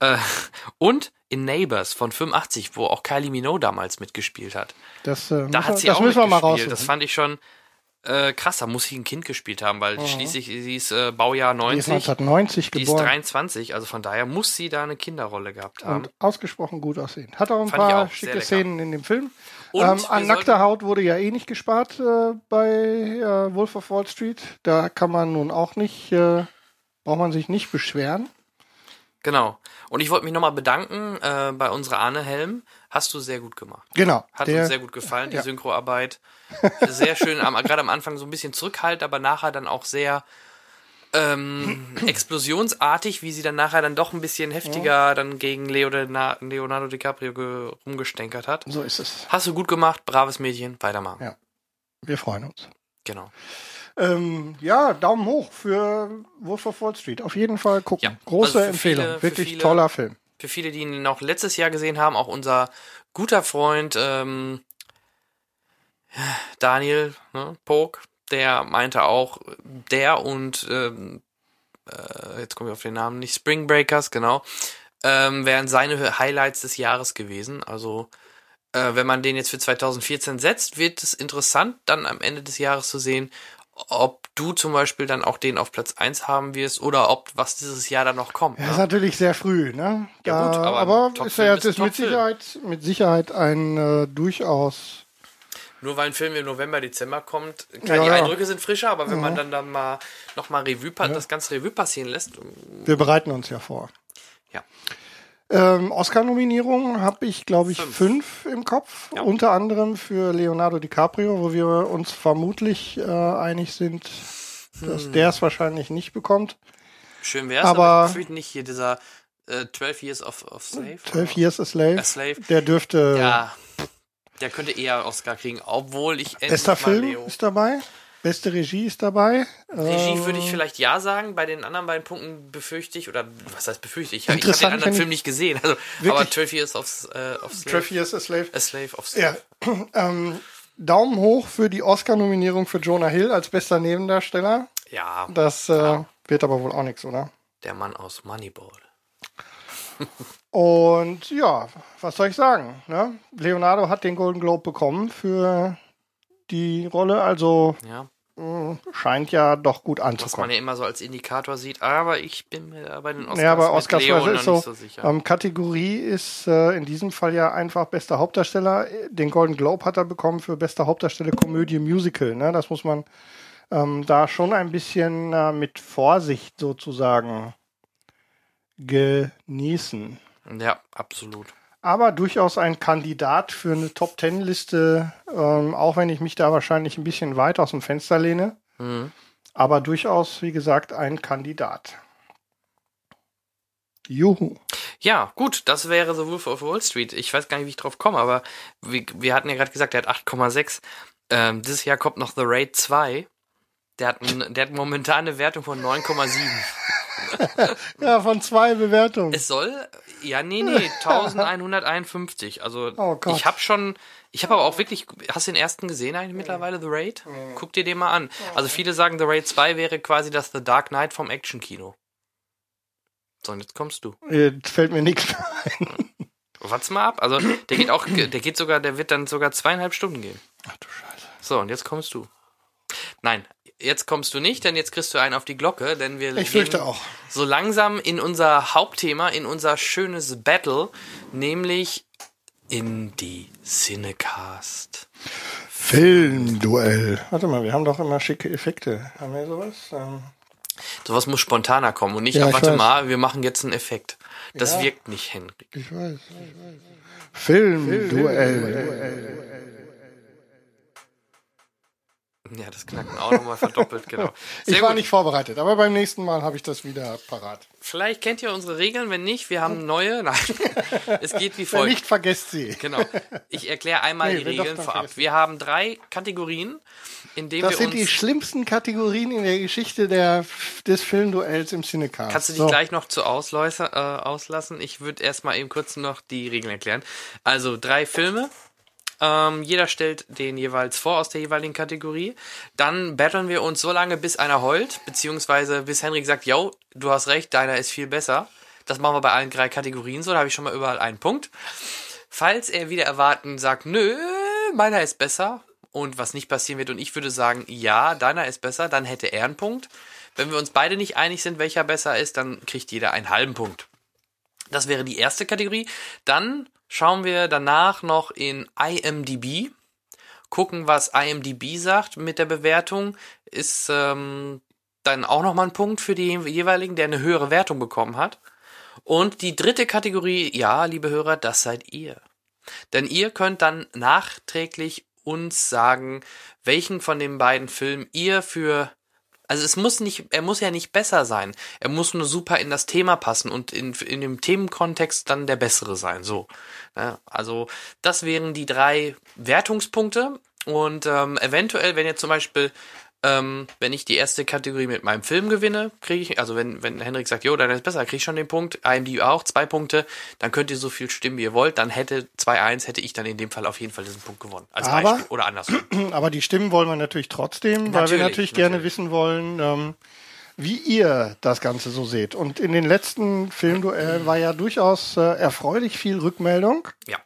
Äh, *laughs* und in Neighbors von 85, wo auch Kylie Minogue damals mitgespielt hat. das äh, Da hat sie das auch müssen wir mal mitgespielt. Das fand ich schon äh, krass. Da muss sie ein Kind gespielt haben, weil schließlich sie ist äh, Baujahr die ist 90. 1990 Die ist geboren 23, also von daher muss sie da eine Kinderrolle gehabt haben. und ausgesprochen gut aussehen. Hat auch ein Fand paar auch schicke. Szenen in dem Film. Und ähm, an nackter Haut wurde ja eh nicht gespart äh, bei äh, Wolf of Wall Street. Da kann man nun auch nicht, äh, braucht man sich nicht beschweren. Genau. Und ich wollte mich nochmal bedanken äh, bei unserer Anne Helm. Hast du sehr gut gemacht. Genau. Hat der, uns sehr gut gefallen, die ja. Synchroarbeit. *laughs* Sehr schön, am- gerade am Anfang so ein bisschen zurückhaltend, aber nachher dann auch sehr ähm, explosionsartig, wie sie dann nachher dann doch ein bisschen heftiger dann gegen Leonardo, DiCaprio ge- rumgestänkert hat. so ist es. Hast du gut gemacht, braves Mädchen, weitermachen. Ja. Wir freuen uns. Genau. Ähm, ja, Daumen hoch für Wolf of Wall Street. Auf jeden Fall gucken. Ja, Große also Empfehlung. viele- Wirklich viele- toller Film. Für viele, die ihn noch letztes Jahr gesehen haben, auch unser guter Freund ähm, Daniel ne, Pog, der meinte auch, der und ähm, äh, jetzt komme ich auf den Namen nicht, Spring Breakers, genau, ähm, wären seine Highlights des Jahres gewesen. Also äh, wenn man den jetzt für 2014 setzt, wird es interessant, dann am Ende des Jahres zu sehen, ob du zum Beispiel dann auch den auf Platz 1 haben wirst oder ob was dieses Jahr dann noch kommt. Ja, ne? ist natürlich sehr früh, ne? Ja, gut, aber aber ist ja ist jetzt ein mit. Sicherheit, mit Sicherheit ein äh, durchaus. Nur weil ein Film im November, Dezember kommt, klar, Ja, die ja. Eindrücke sind frischer, aber wenn man dann, dann mal nochmal Revue, das ganze Revue passieren lässt, Wir bereiten uns ja vor. ja. Ähm, Oscar-Nominierungen habe ich, glaube ich, Fünf. fünf. im Kopf. Ja. Unter anderem für Leonardo DiCaprio, wo wir uns vermutlich äh, einig sind, dass Hm. der es wahrscheinlich nicht bekommt. Schön wär's, aber, Aber- ich gefühlt nicht hier dieser äh, 12 Years of, of Slave. 12 Years a Slave. A Slave. Der dürfte. Ja, der könnte eher Oscar kriegen, obwohl ich endlich Bester Film Leo. ist dabei. Beste Regie ist dabei. Regie Ähm, würde ich vielleicht ja sagen, bei den anderen beiden Punkten befürchte ich, oder was heißt befürchte ich? Ich habe den anderen Film ich- nicht gesehen. Also, aber 12 Years of, äh, of Slave. 12 Years a Slave. A Slave of Slave. Ja. *clears throat* ähm, Daumen hoch für die Oscar-Nominierung für Jonah Hill als bester Nebendarsteller. Ja, Das äh, wird aber wohl auch nichts, oder? der Mann aus Moneyball. *laughs* Und ja, was soll ich sagen? Ne? Leonardo hat den Golden Globe bekommen für die Rolle, also Ja. mh, scheint ja doch gut Was man anzukommen. ja immer so als Indikator sieht, aber ich bin mir bei den Oscars, Ja, bei mit Oscars Leo ist so, nicht so sicher. ähm, Kategorie ist äh, in diesem Fall ja einfach bester Hauptdarsteller. Den Golden Globe hat er bekommen für bester Hauptdarsteller Komödie Musical. Ne? Das muss man ähm, da schon ein bisschen äh, mit Vorsicht sozusagen genießen. ja, absolut. Aber durchaus ein Kandidat für eine Top Ten Liste, ähm, auch wenn ich mich da wahrscheinlich ein bisschen weit aus dem Fenster lehne. Mhm. Aber durchaus, wie gesagt, ein Kandidat. Juhu. Ja, gut, das wäre The Wolf of Wall Street. Ich weiß gar nicht, wie ich drauf komme, aber wir, wir hatten ja gerade gesagt, der hat 8,6. Ähm, dieses Jahr kommt noch The Raid 2. Der hat, ein, der hat momentan eine Wertung von 9,7. *laughs* *laughs* Ja, von zwei Bewertungen. Es soll, ja, nee, nee, *laughs* 1151. Also, Oh ich habe schon, ich habe aber auch wirklich, hast du den ersten gesehen eigentlich mittlerweile, The Raid? Guck dir den mal an. Also, viele sagen, The Raid 2 wäre quasi das The Dark Knight vom Action-Kino. So, und jetzt kommst du. Jetzt fällt mir nichts ein. *laughs* Warte mal ab. Also, der geht auch, der geht sogar, der wird dann sogar zweieinhalb Stunden gehen. Ach du Scheiße. So, und jetzt kommst du. Nein, jetzt kommst du nicht, denn jetzt kriegst du einen auf die Glocke, denn wir Ich fürchte gehen auch. so langsam in unser Hauptthema, in unser schönes Battle, nämlich in die Cinecast. Filmduell. Warte mal, wir haben doch immer schicke Effekte. Haben wir sowas? Ähm, Sowas muss spontaner kommen und nicht, Ja, ah, ich warte weiß. mal, wir machen jetzt einen Effekt. Das Ja. wirkt nicht, Henrik. ich weiß. Filmduell. Ja, das Knacken auch nochmal verdoppelt, genau. *laughs* Sehr Ich war gut. nicht vorbereitet, aber beim nächsten Mal habe ich das wieder parat. Vielleicht kennt ihr unsere Regeln, wenn nicht, wir haben neue. *laughs* Nein, es geht wie *laughs* Wenn folgt. nicht, vergesst sie. Genau. Ich erkläre einmal Nee, die wenn Regeln vorab. vergessen. Wir haben drei Kategorien, in denen Das wir sind uns. die schlimmsten Kategorien in der Geschichte der, des Filmduells im Cinecast. Kannst du dich So. gleich noch zu ausläuser, äh, auslassen? Ich würde erstmal eben kurz noch die Regeln erklären. Also drei Filme. Ähm, jeder stellt den jeweils vor aus der jeweiligen Kategorie. Dann battlen wir uns so lange, bis einer heult, beziehungsweise bis Henrik sagt, yo, du hast recht, deiner ist viel besser. Das machen wir bei allen drei Kategorien so, da habe ich schon mal überall einen Punkt. Falls er wieder erwarten sagt, nö, meiner ist besser und was nicht passieren wird und ich würde sagen, ja, deiner ist besser, dann hätte er einen Punkt. Wenn wir uns beide nicht einig sind, welcher besser ist, dann kriegt jeder einen halben Punkt. Das wäre die erste Kategorie. Dann schauen wir danach noch in IMDb, gucken, was IMDb sagt mit der Bewertung. Ist ähm, dann auch nochmal ein Punkt für die jeweiligen, der eine höhere Wertung bekommen hat. Und die dritte Kategorie, ja, liebe Hörer, das seid ihr. Denn ihr könnt dann nachträglich uns sagen, welchen von den beiden Filmen ihr für also es muss nicht, er muss ja nicht besser sein. Er muss nur super in das Thema passen und in, in dem Themenkontext dann der bessere sein. So. Ja, also das wären die drei Wertungspunkte. Und ähm, eventuell, wenn ihr zum Beispiel ähm, wenn ich die erste Kategorie mit meinem Film gewinne, kriege ich, also wenn, wenn Henrik sagt, jo, dann ist besser, kriege ich schon den Punkt, IMDb auch, zwei Punkte, dann könnt ihr so viel stimmen, wie ihr wollt, dann hätte 2-1, hätte ich dann in dem Fall auf jeden Fall diesen Punkt gewonnen. Als Aber- Beispiel. Oder andersrum. *clears throat* Aber die Stimmen wollen wir natürlich trotzdem, weil wir Natürlich, natürlich gerne natürlich. wissen wollen, ähm, wie ihr das Ganze so seht. Und in den letzten Filmduellen *clears throat* war ja durchaus äh, erfreulich viel Rückmeldung. Ja.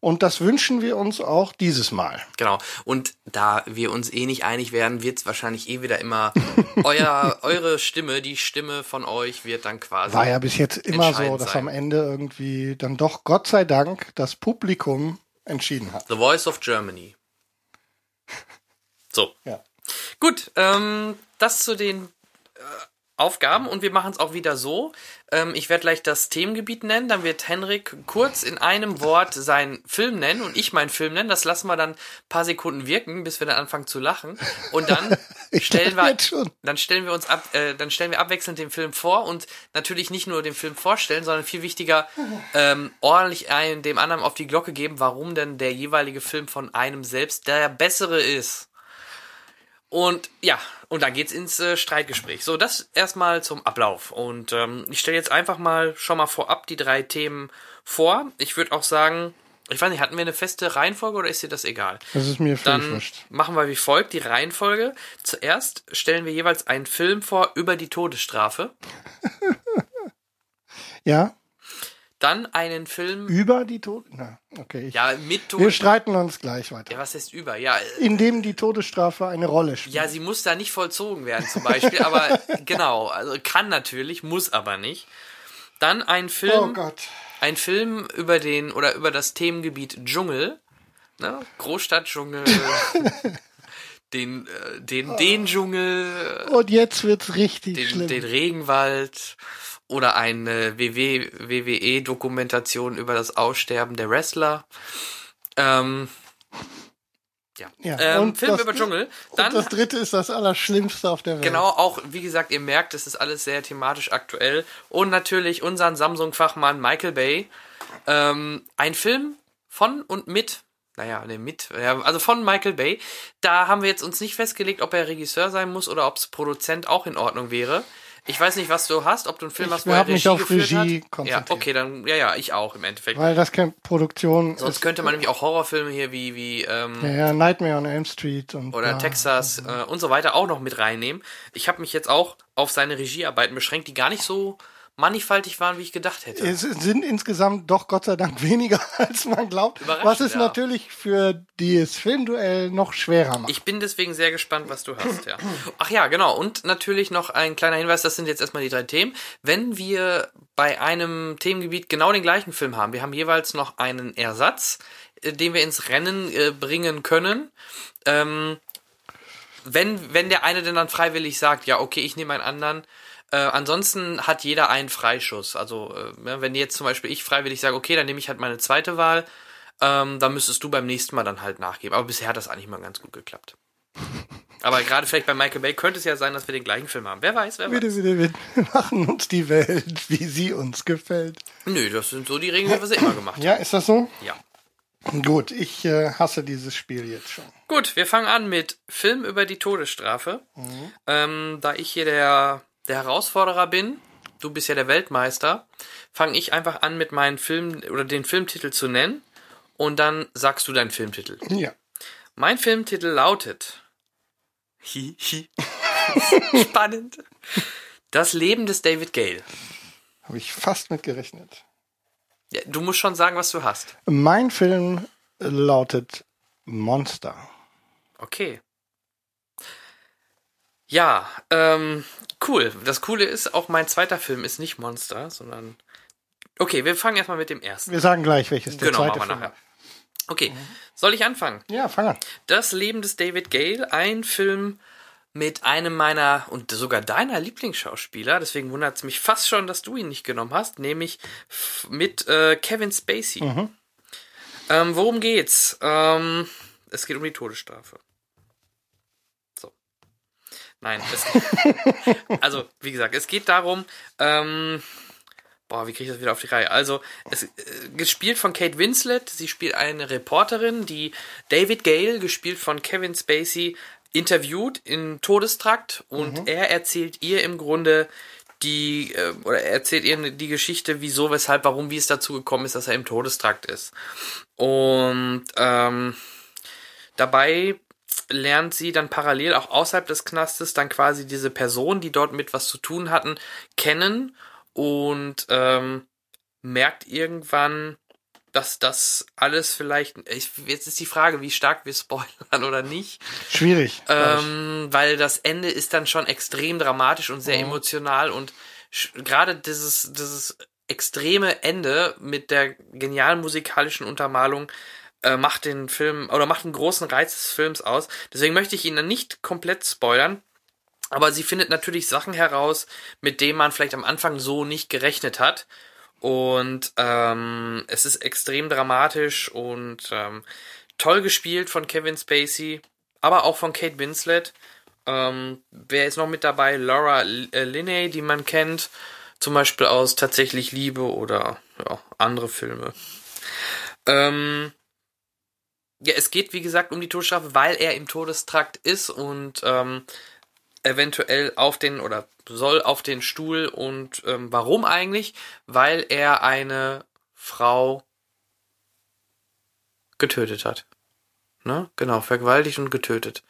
Und das wünschen wir uns auch dieses Mal. Genau. Und da wir uns eh nicht einig werden, wird es wahrscheinlich eh wieder immer *laughs* euer, eure Stimme, die Stimme von euch wird dann quasi. War ja bis jetzt immer so, dass sein. am Ende irgendwie dann doch Gott sei Dank das Publikum entschieden hat. The Voice of Germany. So. Ja. Gut, ähm, das zu den äh, Aufgaben und wir machen es auch wieder so. Ähm, ich werde gleich das Themengebiet nennen, dann wird Henrik kurz in einem Wort seinen Film nennen und ich meinen Film nennen. Das lassen wir dann ein paar Sekunden wirken, bis wir dann anfangen zu lachen. Und dann *laughs* stellen wir, dann stellen wir uns ab, äh, dann stellen wir abwechselnd den Film vor und natürlich nicht nur den Film vorstellen, sondern viel wichtiger ähm, ordentlich einen dem anderen auf die Glocke geben, warum denn der jeweilige Film von einem selbst der bessere ist. Und ja, und dann geht's ins äh, Streitgespräch. So, das erstmal zum Ablauf. Und ähm, ich stelle jetzt einfach mal schon mal vorab die drei Themen vor. Ich würde auch sagen, ich weiß nicht, hatten wir eine feste Reihenfolge oder ist dir das egal? Das ist mir völlig Dann wurscht. machen wir wie folgt die Reihenfolge. Zuerst stellen wir jeweils einen Film vor über die Todesstrafe. *laughs* Ja, Dann einen Film, über die Tod. Na, okay. Ich, ja, mit wir Todesstrafe. streiten uns gleich weiter. Ja, was heißt über? Ja, äh, In dem die Todesstrafe eine Rolle spielt. ja, sie muss da nicht vollzogen werden zum Beispiel, aber *laughs* genau, also kann natürlich, muss aber nicht. Dann ein Film, oh Gott. ein Film über den oder über das Themengebiet Dschungel, ne? Großstadtdschungel, *laughs* den, äh, den, den Dschungel, Und jetzt wird's richtig den, schlimm. den Regenwald oder eine WW, WWE-Dokumentation über das Aussterben der Wrestler. Ähm, ja. Ja, Ähm, und Film das- über Dschungel. Und Dann das dritte ist das Allerschlimmste auf der Welt. Genau, auch wie gesagt, ihr merkt, es ist alles sehr thematisch aktuell. Und natürlich unseren Samsung-Fachmann Michael Bay. Ähm, ein Film von und mit, naja, ne, mit, also von Michael Bay. Da haben wir jetzt uns nicht festgelegt, ob er Regisseur sein muss oder ob es Produzent auch in Ordnung wäre. Ich weiß nicht, was du hast, ob du einen Film Ich hast, wo er hab mich Regie auf geführt Regie hat. Ja, konzentriert. okay, dann, ja, ja, ich auch im Endeffekt. Weil das keine Produktion Sonst könnte man nämlich auch Horrorfilme hier wie, wie, ähm, Ja, ja, Nightmare on Elm Street und oder ja, Texas äh, und so weiter auch noch mit reinnehmen. Ich habe mich jetzt auch auf seine Regiearbeiten beschränkt, die gar nicht so mannigfaltig waren, wie ich gedacht hätte. Es sind insgesamt doch Gott sei Dank weniger, *laughs* als man glaubt. Was es ja. natürlich für dieses Filmduell noch schwerer macht. Ich bin deswegen sehr gespannt, was du hast, ja. Ach ja, genau. Und natürlich noch ein kleiner Hinweis, das sind jetzt erstmal die drei Themen. Wenn wir bei einem Themengebiet genau den gleichen Film haben, wir haben jeweils noch einen Ersatz, äh, den wir ins Rennen äh, bringen können. Ähm, wenn, wenn der eine denn dann freiwillig sagt, ja, okay, ich nehme einen anderen, äh, ansonsten hat jeder einen Freischuss. Also, äh, ne, wenn jetzt zum Beispiel ich freiwillig sage, okay, dann nehme ich halt meine zweite Wahl, ähm, dann müsstest du beim nächsten Mal dann halt nachgeben. Aber bisher hat das eigentlich mal ganz gut geklappt. *laughs* Aber gerade vielleicht bei Michael Bay könnte es ja sein, dass wir den gleichen Film haben. Wer weiß, wer weiß. Bitte, bitte. Wir *laughs* machen uns die Welt, wie sie uns gefällt. Nö, das sind so die Regeln, wie wir sie immer gemacht haben. Ja, ist das so? Ja. Gut, ich äh, hasse dieses Spiel jetzt schon. Gut, wir fangen an mit Film über die Todesstrafe. Ähm, da ich hier der, der Herausforderer bin, du bist ja der Weltmeister, fange ich einfach an mit meinem Film oder den Filmtitel zu nennen und dann sagst du deinen Filmtitel. Ja. Mein Filmtitel lautet Hi, hi. *laughs* Spannend. Das Leben des David Gale. Habe ich fast mit gerechnet. Ja, du musst schon sagen, was du hast. Mein Film lautet Monster. Okay. Ja, ähm, cool. Das Coole ist, auch mein zweiter Film ist nicht Monster, sondern. Okay, wir fangen erstmal mit dem ersten. Wir sagen gleich, welches der Genau, zweite machen wir Film nachher. Okay, soll ich anfangen? Ja, fang an. Das Leben des David Gale, ein Film mit einem meiner und sogar deiner Lieblingsschauspieler. Deswegen wundert es mich fast schon, dass du ihn nicht genommen hast, nämlich mit äh, Kevin Spacey. Mhm. Ähm, worum geht's? Ähm, es geht um die Todesstrafe. Nein, es, *laughs* also wie gesagt, es geht darum, ähm, Boah, wie kriege ich das wieder auf die Reihe? Also, es äh, gespielt von Kate Winslet. Sie spielt eine Reporterin, die David Gale, gespielt von Kevin Spacey, interviewt in Todestrakt und mhm. er erzählt ihr im Grunde die, äh, oder er erzählt ihr die Geschichte, wieso, weshalb, warum, wie es dazu gekommen ist, dass er im Todestrakt ist. Und ähm, dabei lernt sie dann parallel auch außerhalb des Knastes dann quasi diese Personen, die dort mit was zu tun hatten, kennen und ähm, merkt irgendwann, dass das alles vielleicht. Ich, jetzt ist die Frage, wie stark wir spoilern oder nicht. Schwierig. Ähm, weil das Ende ist dann schon extrem dramatisch und sehr mhm. emotional und gerade dieses, dieses extreme Ende mit der genialen musikalischen Untermalung äh, macht den Film oder macht einen großen Reiz des Films aus. Deswegen möchte ich ihn dann nicht komplett spoilern. Aber sie findet natürlich Sachen heraus, mit denen man vielleicht am Anfang so nicht gerechnet hat. Und ähm, es ist extrem dramatisch und ähm, toll gespielt von Kevin Spacey, aber auch von Kate Winslet. Ähm, wer ist noch mit dabei? Laura äh, Linney, die man kennt, zum Beispiel aus Tatsächlich Liebe oder ja, andere Filme. Ähm, ja, es geht wie gesagt um die Todesstrafe, weil er im Todestrakt ist und ähm, eventuell auf den oder soll auf den Stuhl und ähm, warum eigentlich? Weil er eine Frau getötet hat. Ne? Genau, vergewaltigt und getötet.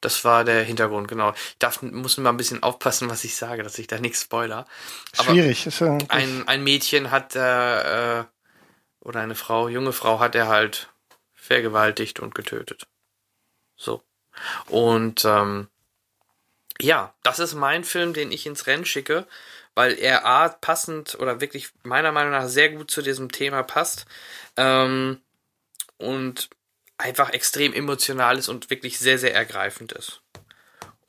Das war der Hintergrund, genau. Ich darf, muss mal ein bisschen aufpassen, was ich sage, dass ich da nichts spoiler. Aber Schwierig. Ist ja ein, ein Mädchen hat er, äh, oder eine Frau, junge Frau hat er halt vergewaltigt und getötet. So. Und ähm, ja, das ist mein Film, den ich ins Rennen schicke, weil er A, passend oder wirklich meiner Meinung nach sehr gut zu diesem Thema passt ähm, und einfach extrem emotional ist und wirklich sehr, sehr ergreifend ist.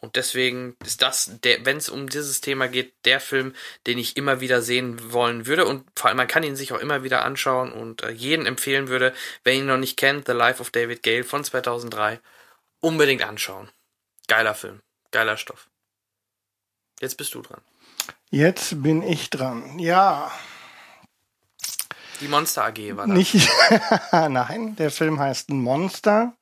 Und deswegen ist das, wenn es um dieses Thema geht, der Film, den ich immer wieder sehen wollen würde. Und vor allem, man kann ihn sich auch immer wieder anschauen und äh, jeden empfehlen würde, wer ihn noch nicht kennt, The Life of David Gale von 2003, unbedingt anschauen. Geiler Film. Geiler Stoff. Jetzt bist du dran. Jetzt bin ich dran. Ja. Die Monster AG war das. Nicht, *laughs* nein, der Film heißt Monster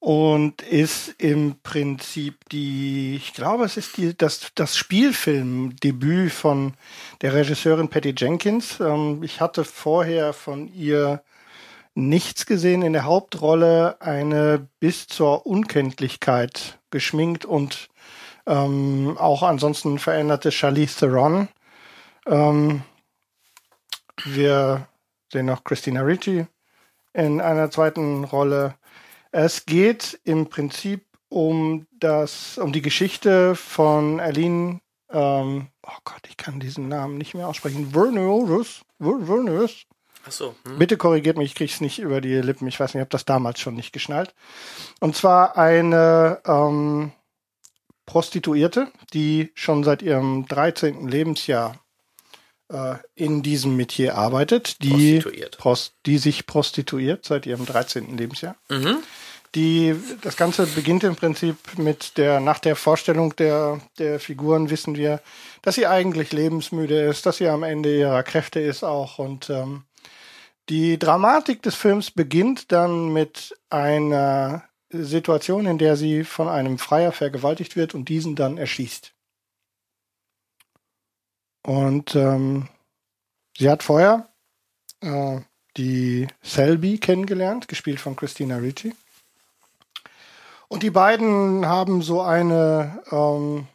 und ist im Prinzip die, ich glaube, es ist die, das, das Spielfilmdebüt von der Regisseurin Patty Jenkins. Ähm, ich hatte vorher von ihr nichts gesehen in der Hauptrolle, eine bis zur Unkenntlichkeit geschminkt und ähm, auch ansonsten veränderte Charlize Theron. Ähm, wir sehen noch Christina Ricci in einer zweiten Rolle. Es geht im Prinzip um das, um die Geschichte von Aline, ähm, oh Gott, ich kann diesen Namen nicht mehr aussprechen. Verneus, Verneus, Ach so. Hm. Bitte korrigiert mich, ich kriege es nicht über die Lippen. Ich weiß nicht, ich habe das damals schon nicht geschnallt. Und zwar eine ähm, Prostituierte, die schon seit ihrem 13. Lebensjahr äh, in diesem Metier arbeitet, die, Prost, die sich prostituiert seit ihrem 13. Lebensjahr. Mhm. Die, das Ganze beginnt im Prinzip mit der, nach der Vorstellung der, der Figuren wissen wir, dass sie eigentlich lebensmüde ist, dass sie am Ende ihrer Kräfte ist auch und ähm, die Dramatik des Films beginnt dann mit einer Situation, in der sie von einem Freier vergewaltigt wird und diesen dann erschießt. Und ähm, sie hat vorher äh, die Selby kennengelernt, gespielt von Christina Ricci. Und die beiden haben so eine ähm,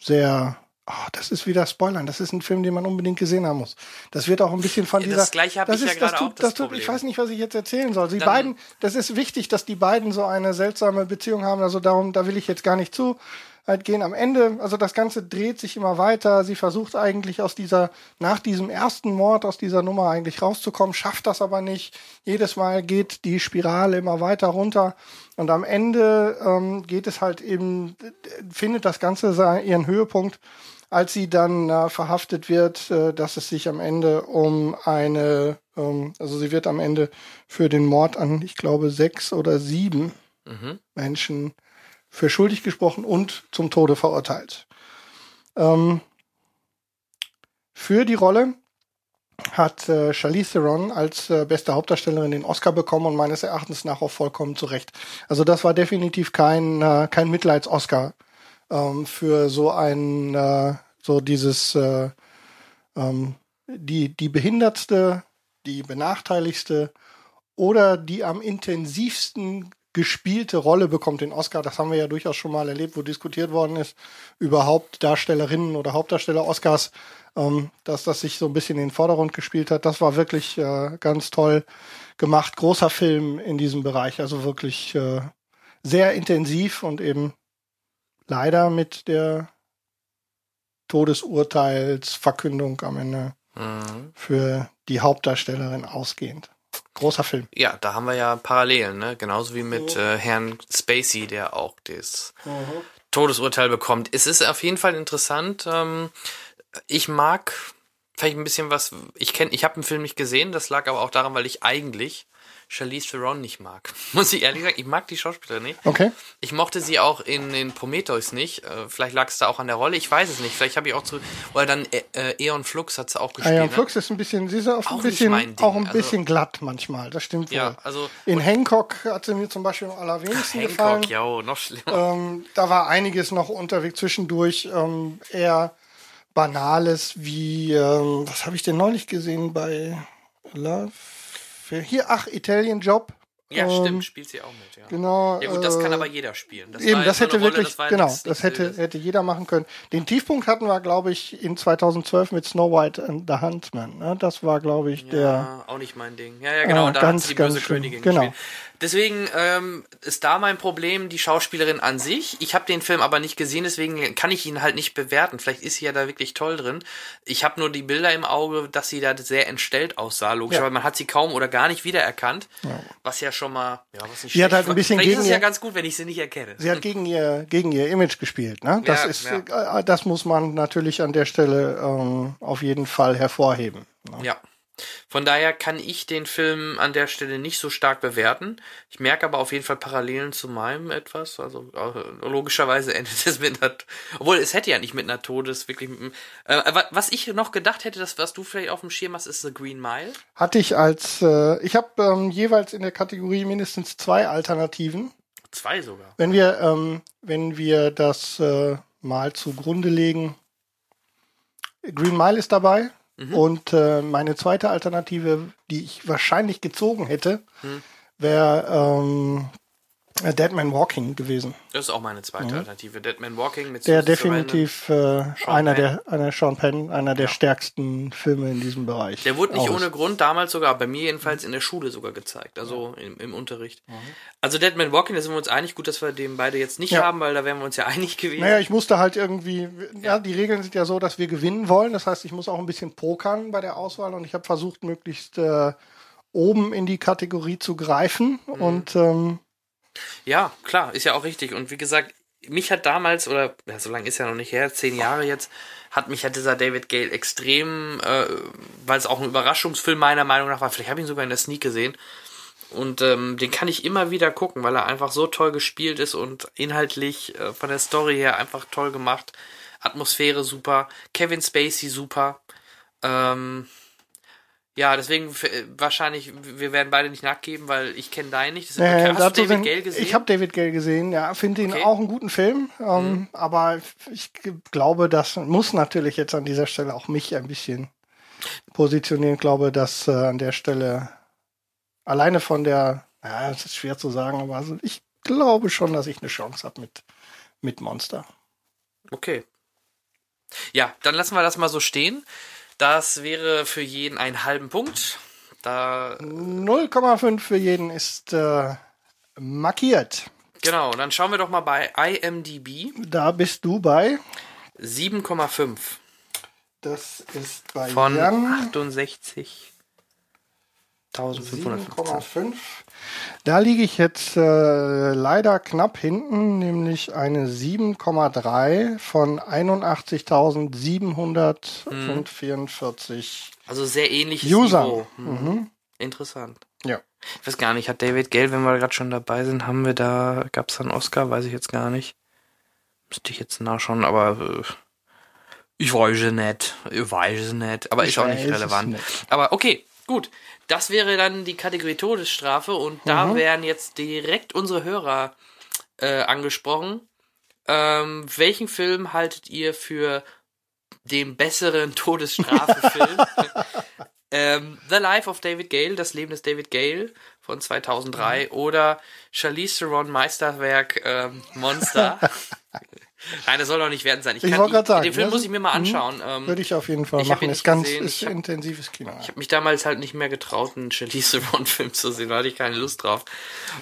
sehr Oh, das ist wieder Spoilern. Das ist ein Film, den man unbedingt gesehen haben muss. Das wird auch ein bisschen von dieser. Das gleiche habe ich ist, ja gerade auch. Das, das tut, ich weiß nicht, was ich jetzt erzählen soll. Die Dann beiden, das ist wichtig, dass die beiden so eine seltsame Beziehung haben. Also darum, da will ich jetzt gar nicht zu halt gehen. Am Ende, also das Ganze dreht sich immer weiter. Sie versucht eigentlich aus dieser, nach diesem ersten Mord aus dieser Nummer eigentlich rauszukommen, schafft das aber nicht. Jedes Mal geht die Spirale immer weiter runter. Und am Ende ähm, geht es halt eben, findet das Ganze ihren Höhepunkt, als sie dann äh, verhaftet wird, äh, dass es sich am Ende um eine, ähm, also sie wird am Ende für den Mord an, ich glaube, sechs oder sieben mhm. Menschen für schuldig gesprochen und zum Tode verurteilt. Ähm, für die Rolle hat äh, Charlize Theron als äh, beste Hauptdarstellerin den Oscar bekommen und meines Erachtens nach auch vollkommen zurecht. Also das war definitiv kein äh, kein Mitleids-Oscar ähm, für so ein äh, so dieses äh, ähm, die die behindertste, die benachteiligste oder die am intensivsten gespielte Rolle bekommt den Oscar. Das haben wir ja durchaus schon mal erlebt, wo diskutiert worden ist über Hauptdarstellerinnen oder Hauptdarsteller Oscars, ähm, dass das sich so ein bisschen in den Vordergrund gespielt hat. Das war wirklich äh, ganz toll gemacht. Großer Film in diesem Bereich, also wirklich äh, sehr intensiv und eben leider mit der Todesurteilsverkündung am Ende mhm. für die Hauptdarstellerin ausgehend. Großer Film. Ja, da haben wir ja Parallelen, ne? Genauso wie mit äh, Herrn Spacey, der auch das mhm. Todesurteil bekommt. Es ist auf jeden Fall interessant. Ähm, ich mag vielleicht ein bisschen was. Ich kenne, ich habe den Film nicht gesehen. Das lag aber auch daran, weil ich eigentlich Charlize Theron nicht mag. *laughs* Muss ich ehrlich sagen, ich mag die Schauspielerin nicht. Okay. Ich mochte sie auch in, in Prometheus nicht. Äh, vielleicht lag es da auch an der Rolle, ich weiß es nicht. Vielleicht habe ich auch zu. Oder dann äh, äh Eon Flux hat sie auch gespielt. Eon ne? Flux ist ein bisschen, sie ist auch, auch ein bisschen, auch ein also bisschen also, glatt manchmal, das stimmt ja, wohl. Also, in Hancock hat sie mir zum Beispiel am allerwenigsten Hancock, gefallen. Hancock, ja, noch schlimmer. Ähm, da war einiges noch unterwegs zwischendurch. Ähm, eher Banales wie, ähm, was habe ich denn neulich gesehen bei Love? Hier, ach, Italian Job. Ja, ähm, stimmt, spielt sie auch mit, ja. Genau. Ja gut, das kann äh, aber jeder spielen. Das eben, das hätte Rolle, wirklich, das genau, das hätte, hätte jeder machen können. Den Tiefpunkt hatten wir, glaube ich, in 2012 mit Snow White and the Huntsman. Ne? Das war, glaube ich, der. Ja, auch nicht mein Ding. Ja, ja, genau, äh, da ganz, hat die böse Königin genau. gespielt. Deswegen ähm, ist da mein Problem die Schauspielerin an sich. Ich habe den Film aber nicht gesehen, deswegen kann ich ihn halt nicht bewerten. Vielleicht ist sie ja da wirklich toll drin. Ich habe nur die Bilder im Auge, dass sie da sehr entstellt aussah, logisch, ja. aber man hat sie kaum oder gar nicht wiedererkannt. Ja. Was ja schon mal, ja, was nicht Sie hat halt ein bisschen Vielleicht gegen ist es ja ganz gut, wenn ich sie nicht erkenne. Sie hat gegen ihr gegen ihr Image gespielt, ne? Das ja, ist äh, das muss man natürlich an der Stelle ähm, auf jeden Fall hervorheben. Ne? Ja. Von daher kann ich den Film an der Stelle nicht so stark bewerten. Ich merke aber auf jeden Fall Parallelen zu meinem etwas. Also äh, logischerweise *laughs* endet es mit einer, obwohl es hätte ja nicht mit einer Todes wirklich. Äh, was ich noch gedacht hätte, das was du vielleicht auf dem Schirm hast, ist The Green Mile. Hatte ich als, äh, ich habe ähm, jeweils in der Kategorie mindestens zwei Alternativen. Zwei sogar. Wenn wir, ähm, wenn wir das äh, mal zugrunde legen, Green Mile ist dabei. Mhm. Und äh, meine zweite Alternative, die ich wahrscheinlich gezogen hätte, mhm. wäre ähm, Dead Man Walking gewesen. Das ist auch meine zweite mhm. Alternative. Dead Man Walking mit Der definitiv äh, einer Penn. der einer Sean Penn, einer der ja. stärksten Filme in diesem Bereich. Der wurde nicht aus. ohne Grund damals sogar, bei mir jedenfalls in der Schule sogar gezeigt, also im, im Unterricht. Mhm. Also Dead Man Walking, da sind wir uns einig, gut, dass wir den beide jetzt nicht ja. haben, weil da wären wir uns ja einig gewesen. Naja, ich musste halt irgendwie, ja. ja, die Regeln sind ja so, dass wir gewinnen wollen. Das heißt, ich muss auch ein bisschen pokern bei der Auswahl und ich habe versucht, möglichst äh, oben in die Kategorie zu greifen mhm. und ähm, ja, klar, ist ja auch richtig. Und wie gesagt, mich hat damals, oder ja, so lange ist ja noch nicht her, zehn Jahre jetzt, hat mich hat dieser David Gale extrem, äh, weil es auch ein Überraschungsfilm meiner Meinung nach war, vielleicht habe ich ihn sogar in der Sneak gesehen. Und ähm, den kann ich immer wieder gucken, weil er einfach so toll gespielt ist und inhaltlich äh, von der Story her einfach toll gemacht. Atmosphäre super, Kevin Spacey super. Ähm, ja, deswegen äh, wahrscheinlich, wir werden beide nicht nachgeben, weil ich kenne deinen nicht. Das äh, hast du David Gale gesehen? Ich habe David Gale gesehen, ja. Finde ihn okay. auch einen guten Film. Ähm, mhm. Aber ich glaube, das muss natürlich jetzt an dieser Stelle auch mich ein bisschen positionieren. Ich glaube, dass äh, an der Stelle alleine von der, ja, es ist schwer zu sagen, aber also ich glaube schon, dass ich eine Chance habe mit, mit Monster. Okay. Ja, dann lassen wir das mal so stehen. Das wäre für jeden einen halben Punkt. Da 0,5 für jeden ist äh, markiert. Genau, dann schauen wir doch mal bei IMDb. Da bist du bei. 7,5 Das ist bei von Jan 68.550. 7,5. Da liege ich jetzt äh, leider knapp hinten, nämlich eine 7,3 von 81.744. Also sehr ähnliches User. Niveau. Mhm. Interessant. Ja. Ich weiß gar nicht, hat David Gale, wenn wir gerade schon dabei sind, haben wir da, gab es da einen Oscar? Weiß ich jetzt gar nicht. Müsste ich jetzt nachschauen, aber äh, ich weiß es nicht. Ich weiß es nicht. Aber Ich ist auch nicht relevant. nicht. Aber okay, gut. Das wäre dann die Kategorie Todesstrafe und da Mhm. wären jetzt direkt unsere Hörer äh, angesprochen. Ähm, welchen Film haltet ihr für den besseren Todesstrafefilm? *laughs* ähm, The Life of David Gale, das Leben des David Gale von 2003 oder Charlize Theron Meisterwerk ähm, Monster. *laughs* Nein, das soll doch nicht werden sein. Ich, Ich wollte gerade sagen, den Film das muss ich mir mal mhm. anschauen. Ähm, Würde ich auf jeden Fall Ich machen. Ist ganz gesehen. ist hab- intensives Kino. ich habe mich damals halt nicht mehr getraut, einen Charlize Theron-Film zu sehen. Da hatte ich keine Lust drauf.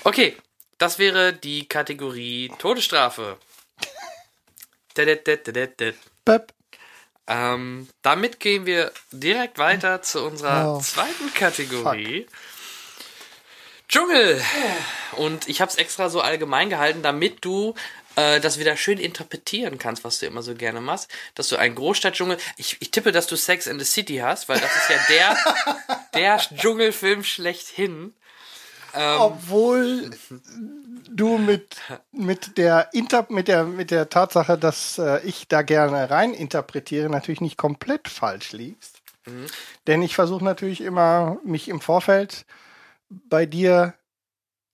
Okay, das wäre die Kategorie Todesstrafe. *laughs* Pep. Ähm, damit gehen wir direkt weiter zu unserer Oh, zweiten Kategorie. Dschungel. Und ich habe es extra so allgemein gehalten, damit du äh, das wieder schön interpretieren kannst, was du immer so gerne machst. Dass du einen Großstadtdschungel. Ich, ich tippe, dass du Sex in the City hast, weil das ist ja der, *laughs* der Dschungelfilm schlechthin. Ähm, Obwohl du mit, mit, der Inter mit, der, mit der Tatsache, dass äh, ich da gerne rein interpretiere, natürlich nicht komplett falsch liegst. Mhm. Denn ich versuche natürlich immer, mich im Vorfeld bei dir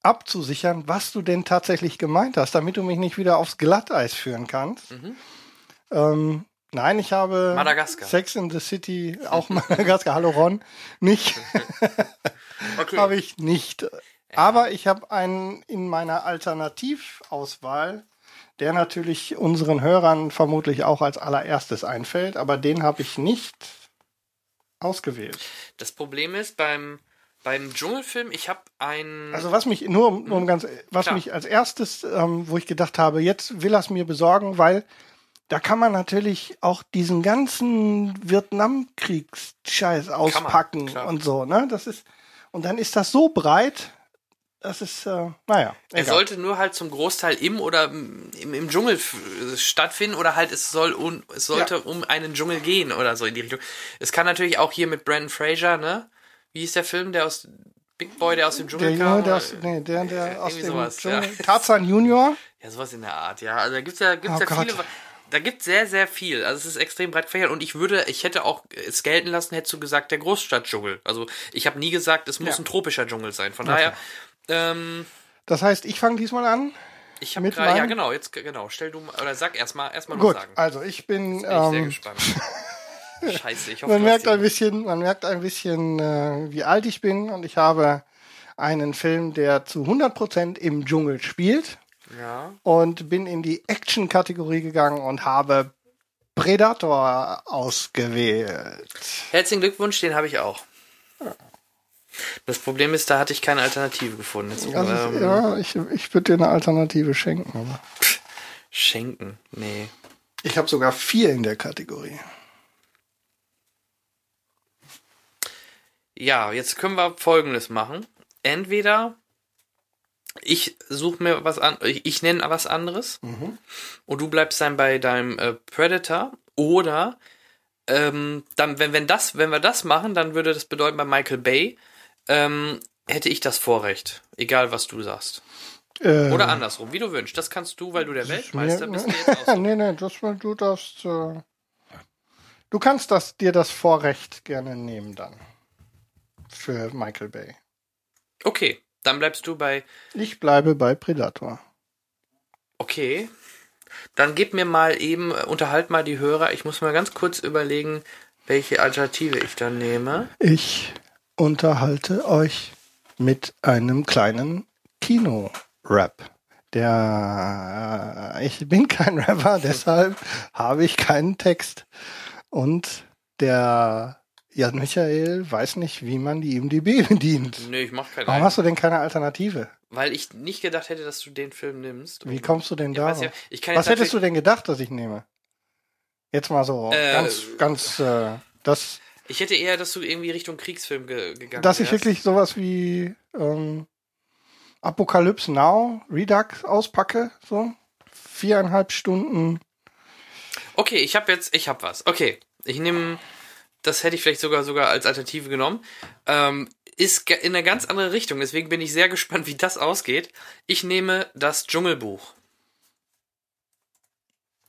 abzusichern, was du denn tatsächlich gemeint hast, damit du mich nicht wieder aufs Glatteis führen kannst. Mhm. Ähm, nein, ich habe Madagaskar. Sex in the City, auch *laughs* Madagaskar, hallo Ron, nicht *laughs* okay. habe ich nicht. Aber ich habe einen in meiner Alternativauswahl, der natürlich unseren Hörern vermutlich auch als allererstes einfällt, aber den habe ich nicht ausgewählt. Das Problem ist, beim, beim Dschungelfilm, ich habe einen. Also was mich nur, um- nur um ganz, was Klar. mich als erstes, ähm, wo ich gedacht habe, jetzt will er es mir besorgen, weil da kann man natürlich auch diesen ganzen Vietnamkriegsscheiß auspacken und so, ne? Das ist und dann ist das so breit, das ist, äh, naja. Er egal. sollte nur halt zum Großteil im oder im, im Dschungel stattfinden oder halt es soll un, es sollte Ja. um einen Dschungel gehen oder so in die Richtung. Es kann natürlich auch hier mit Brandon Fraser, ne? Wie hieß der Film, der aus Big Boy, der aus dem Der Dschungel Junge, kam? der, aus, nee, der, der aus dem sowas, Dschungel, ja. Tarzan Junior. Ja, sowas in der Art, ja. Also da gibt's ja, gibt's Oh ja Gott. viele. Da gibt's sehr, sehr viel. Also es ist extrem breit gefächert und ich würde, ich hätte auch es gelten lassen, hättest du gesagt, der Großstadtdschungel. Also ich habe nie gesagt, es muss Ja. ein tropischer Dschungel sein. Von daher, ähm, Das heißt, ich fange diesmal an. ich habe gerade, ja genau, jetzt genau, stell du mal, oder sag erstmal erstmal Gut, sagen. also ich bin, Bin ich sehr ähm, gespannt. *laughs* *laughs* Scheiße, ich hoffe, man merkt ein bisschen, man merkt ein bisschen, äh, wie alt ich bin und ich habe einen Film, der zu 100% im Dschungel spielt Ja. und bin in die Action-Kategorie gegangen und habe Predator ausgewählt. Herzlichen Glückwunsch, den habe ich auch. Das Problem ist, da hatte ich keine Alternative gefunden. Jetzt, Also, ähm, ja, ich, ich würde dir eine Alternative schenken. Aber Schenken. Nee. ich habe sogar vier in der Kategorie. Ja, jetzt können wir folgendes machen. Entweder ich suche mir was an, ich, ich nenne was anderes und du bleibst dann bei deinem äh, Predator oder ähm, dann, wenn, wenn das, wenn wir das machen, dann würde das bedeuten bei Michael Bay, ähm, hätte ich das Vorrecht. Egal was du sagst. Äh, Oder andersrum, wie du wünschst. Das kannst du, weil du der Weltmeister mir- bist. *laughs* nee, nee, das, du darfst. Äh, du kannst das, dir das Vorrecht gerne nehmen dann. Für Michael Bay. Okay, dann bleibst du bei Ich bleibe bei Predator. Okay. Dann gib mir mal eben, äh, unterhalt mal die Hörer. Ich muss mal ganz kurz überlegen, welche Alternative ich dann nehme. Ich unterhalte euch mit einem kleinen Kino-Rap. Der, äh, ich bin kein Rapper, *laughs* deshalb habe ich keinen Text. Und der Ja, Michael weiß nicht, wie man die IMDb bedient. Nö, ich mach keine Warum hast du denn keine Alternative? Weil ich nicht gedacht hätte, dass du den Film nimmst. Wie kommst du denn da? ja, Was hättest du denn gedacht, dass ich nehme? Jetzt mal so Äh, ganz, ganz, äh, das, Ich hätte eher, dass du irgendwie Richtung Kriegsfilm ge gegangen dass ich wirklich sowas wie ähm, Apocalypse Now, Redux auspacke, so viereinhalb Stunden. Okay, ich habe jetzt, ich habe was. Okay, ich nehme, das hätte ich vielleicht sogar sogar als Alternative genommen. Ähm, ist in eine ganz andere Richtung, deswegen bin ich sehr *laughs* gespannt, wie das ausgeht. Ich nehme das Dschungelbuch.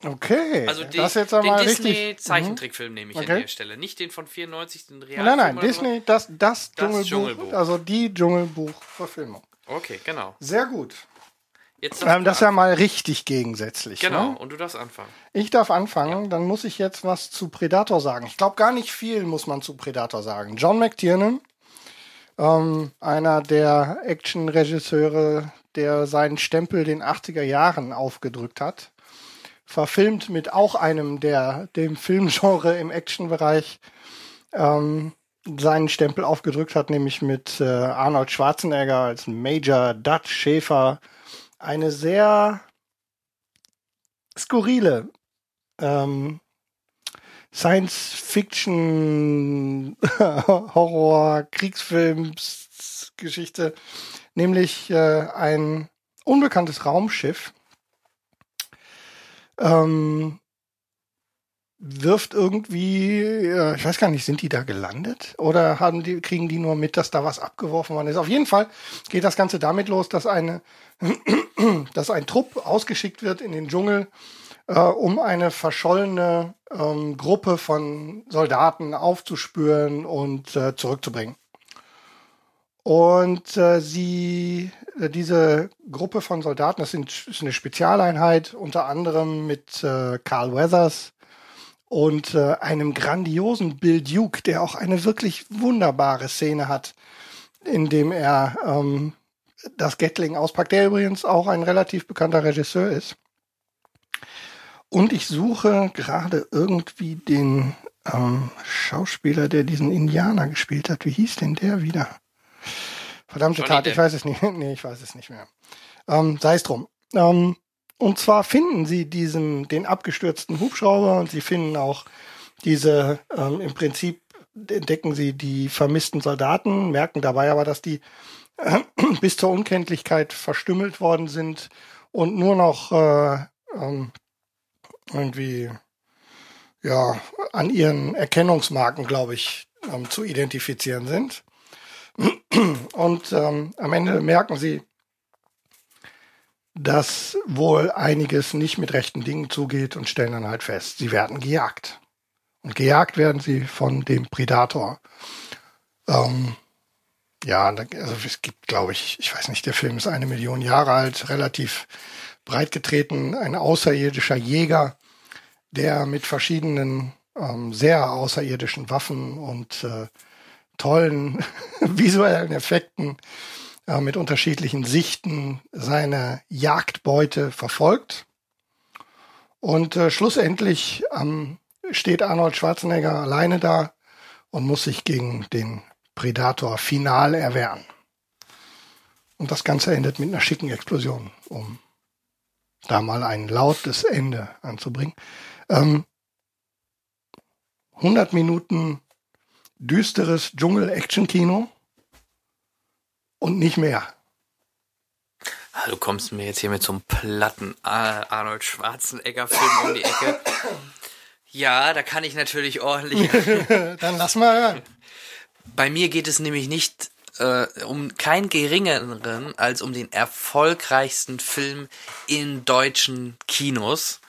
Okay, Also den, das jetzt den einmal richtig. Disney-Zeichentrickfilm nehme ich an Okay. der Stelle. Nicht den von 94, den Mhm. Realfilm. Nein, nein, Disney, das, das, Dschungelbuch, Dschungelbuch. also die Dschungelbuch-Verfilmung. So. Okay, genau. Sehr gut. Jetzt Ähm, das ist ja mal richtig gegensätzlich. Genau, Ne? und du darfst anfangen. Ich darf anfangen, dann muss ich jetzt was zu Predator sagen. Ich glaube, gar nicht viel muss man zu Predator sagen. John McTiernan, ähm, einer der Action-Regisseure, der seinen Stempel den 80er Jahren aufgedrückt hat, verfilmt mit auch einem, der dem Filmgenre im Action-Bereich ähm, seinen Stempel aufgedrückt hat, nämlich mit äh, Arnold Schwarzenegger als Major Dutch Schäfer. Eine sehr skurrile ähm, Science-Fiction, Horror, Kriegsfilms-Geschichte, nämlich äh, ein unbekanntes Raumschiff ähm, wirft irgendwie, ich weiß gar nicht, sind die da gelandet oder haben die, kriegen die nur mit, dass da was abgeworfen worden ist? Auf jeden Fall geht das Ganze damit los, dass eine, *clears throat* dass ein Trupp ausgeschickt wird in den Dschungel, äh, um eine verschollene ähm, Gruppe von Soldaten aufzuspüren und äh, zurückzubringen. Und äh, sie, äh, diese Gruppe von Soldaten, das sind, ist eine Spezialeinheit, unter anderem mit äh, Carl Weathers und äh, einem grandiosen Bill Duke, der auch eine wirklich wunderbare Szene hat, in dem er ähm, das Gatling auspackt, der übrigens auch ein relativ bekannter Regisseur ist. Und ich suche gerade irgendwie den ähm, Schauspieler, der diesen Indianer gespielt hat. Wie hieß denn der wieder? Verdammte Tat, ich weiß es nicht. *laughs* nee, ich weiß es nicht mehr. Ähm, Sei es drum. Ähm, und zwar finden sie diesen, den abgestürzten Hubschrauber und sie finden auch diese, ähm, im Prinzip entdecken sie die vermissten Soldaten, merken dabei aber, dass die äh, *clears throat* bis zur Unkenntlichkeit verstümmelt worden sind und nur noch äh, ähm, irgendwie ja an ihren Erkennungsmarken, glaube ich, ähm, zu identifizieren sind. *clears throat* Und ähm, am Ende merken sie, dass wohl einiges nicht mit rechten Dingen zugeht und stellen dann halt fest, sie werden gejagt. Und gejagt werden sie von dem Predator. Ähm, ja, also es gibt, glaube ich, ich weiß nicht, der Film ist eine Million Jahre alt, relativ breit getreten, ein außerirdischer Jäger, der mit verschiedenen ähm, sehr außerirdischen Waffen und äh, tollen *laughs* visuellen Effekten äh, mit unterschiedlichen Sichten seine Jagdbeute verfolgt. Und äh, schlussendlich ähm, steht Arnold Schwarzenegger alleine da und muss sich gegen den Predator final erwehren. Und das Ganze endet mit einer schicken Explosion, um da mal ein lautes Ende anzubringen. Ähm, 100 Minuten düsteres Dschungel-Action-Kino und nicht mehr. Ah, Du kommst mir jetzt hier mit so einem platten Ar- Arnold Schwarzenegger-Film um die Ecke. Ja, da kann ich natürlich ordentlich. *laughs* Dann lass mal hören. Bei mir geht es nämlich nicht äh, um keinen geringeren als um den erfolgreichsten Film in deutschen Kinos.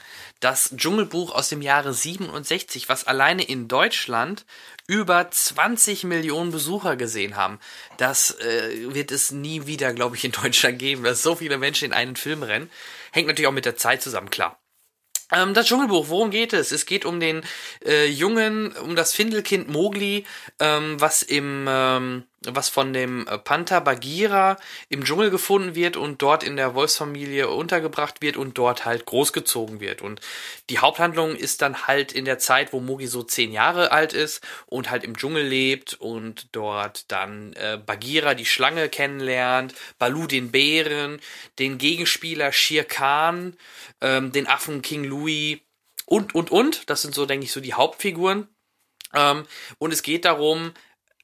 Das Dschungelbuch aus dem Jahre 67, was alleine in Deutschland über 20 Millionen Besucher gesehen haben. Das äh, wird es nie wieder, glaube ich, in Deutschland geben, dass so viele Menschen in einen Film rennen. Hängt natürlich auch mit der Zeit zusammen, klar. Ähm, das Dschungelbuch, worum geht es? Es geht um den äh, Jungen, um das Findelkind Mowgli, ähm, was im, ähm, was von dem äh, Panther Bagheera im Dschungel gefunden wird und dort in der Wolfsfamilie untergebracht wird und dort halt großgezogen wird. Und die Haupthandlung ist dann halt in der Zeit, wo Mogi so zehn Jahre alt ist und halt im Dschungel lebt und dort dann äh, Bagheera die Schlange kennenlernt, Balu den Bären, den Gegenspieler Shere Khan, ähm, den Affen King Louis und, und, und. Das sind so, denke ich, so die Hauptfiguren. Ähm, und es geht darum,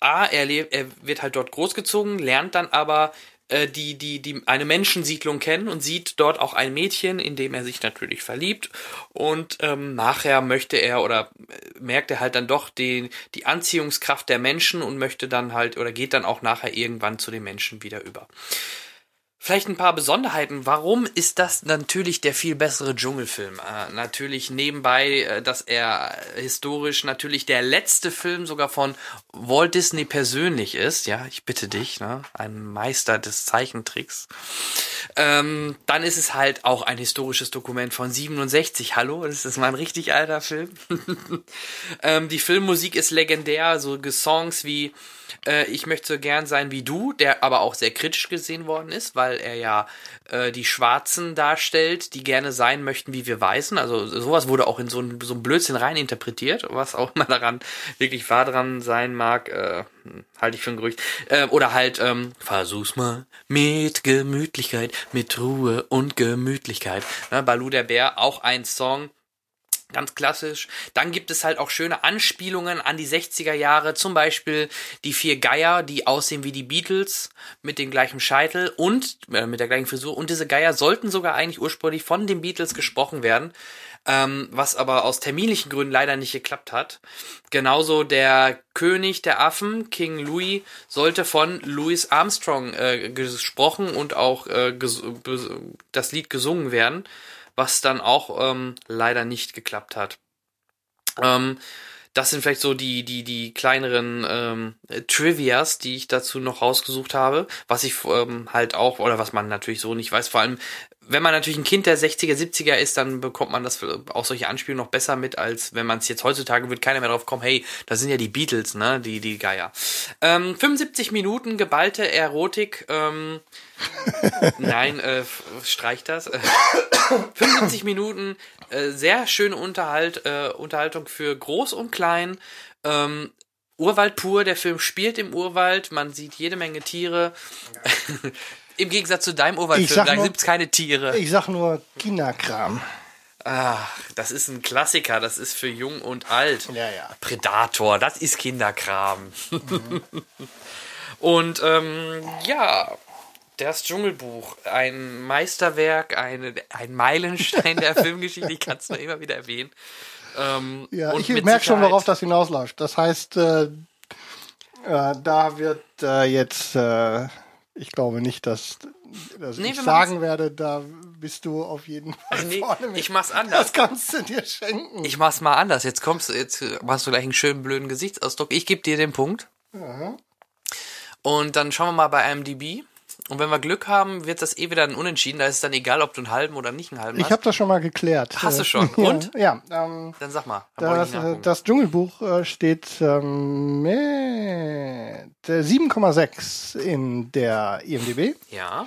A, er, er wird halt dort großgezogen, lernt dann aber äh, die, die, die eine Menschensiedlung kennen und sieht dort auch ein Mädchen, in dem er sich natürlich verliebt. Und ähm, nachher möchte er oder äh, merkt er halt dann doch die, die Anziehungskraft der Menschen und möchte dann halt oder geht dann auch nachher irgendwann zu den Menschen wieder über. Vielleicht ein paar Besonderheiten. Warum ist das natürlich der viel bessere Dschungelfilm? Äh, natürlich nebenbei, äh, dass er historisch natürlich der letzte Film sogar von Walt Disney persönlich ist. Ja, ich bitte dich, ne? ein Meister des Zeichentricks. Ähm, dann ist es halt auch ein historisches Dokument von 67. Hallo, das ist mal ein richtig alter Film. *laughs* ähm, die Filmmusik ist legendär, so Songs wie äh, Ich möchte so gern sein wie du, der aber auch sehr kritisch gesehen worden ist, weil er ja äh, die Schwarzen darstellt, die gerne sein möchten wie wir Weißen. Also sowas wurde auch in so ein, so ein Blödsinn rein interpretiert, was auch immer daran wirklich wahr dran sein mag, äh, halte ich für ein Gerücht. Äh, oder halt, ähm, versuch's mal mit Gemütlichkeit, mit Ruhe und Gemütlichkeit. Ne, Balu der Bär, auch ein Song, Ganz klassisch. Dann gibt es halt auch schöne Anspielungen an die 60er Jahre, zum Beispiel die vier Geier, die aussehen wie die Beatles, mit dem gleichen Scheitel und äh, mit der gleichen Frisur. Und diese Geier sollten sogar eigentlich ursprünglich von den Beatles gesprochen werden, ähm, was aber aus terminlichen Gründen leider nicht geklappt hat. Genauso der König der Affen, King Louis, sollte von Louis Armstrong äh, gesprochen und auch äh, das Lied gesungen werden was dann auch ähm, leider nicht geklappt hat. Ähm, das sind vielleicht so die, die, die kleineren ähm, Trivias, die ich dazu noch rausgesucht habe, was ich ähm, halt auch, oder was man natürlich so nicht weiß, vor allem wenn man natürlich ein Kind der 60er, 70er ist, dann bekommt man das auch solche Anspielungen noch besser mit, als wenn man es jetzt heutzutage wird keiner mehr drauf kommen, hey, das sind ja die Beatles, ne, die, die Geier. Ähm, 75 Minuten geballte Erotik, ähm, *laughs* nein, äh, streich das. 75 Minuten, äh, sehr schöne Unterhalt, äh, Unterhaltung für groß und klein, ähm, Urwald pur, der Film spielt im Urwald, man sieht jede Menge Tiere. *laughs* Im Gegensatz zu deinem Urwaldfilm, da gibt es keine Tiere. Ich sag nur Kinderkram. Ach, das ist ein Klassiker, das ist für jung und alt. Ja, ja. Predator, das ist Kinderkram. Mhm. *laughs* und ähm, ja, das Dschungelbuch, ein Meisterwerk, eine, ein Meilenstein der *laughs* Filmgeschichte, ich kann es nur immer wieder erwähnen. Ähm, ja, ich merke schon, worauf das hinausläuft. Das heißt, äh, äh, da wird äh, jetzt äh, ich glaube nicht, dass, dass nee, ich sagen werde, da bist du auf jeden Fall nee, vorne mit. Ich mach's anders. Das kannst du dir schenken. Ich mach's mal anders. Jetzt kommst du, jetzt machst du gleich einen schönen blöden Gesichtsausdruck. Ich gebe dir den Punkt. Aha. Und dann schauen wir mal bei IMDb. Und wenn wir Glück haben, wird das eh wieder ein Unentschieden. Da ist es dann egal, ob du einen halben oder nicht einen halben hast. Ich habe das schon mal geklärt. Hast du schon? *laughs* Und? Ja. ja ähm, dann sag mal. Das, äh, das, Dschungelbuch äh, steht ähm, mit 7,6 in der IMDb. Ja.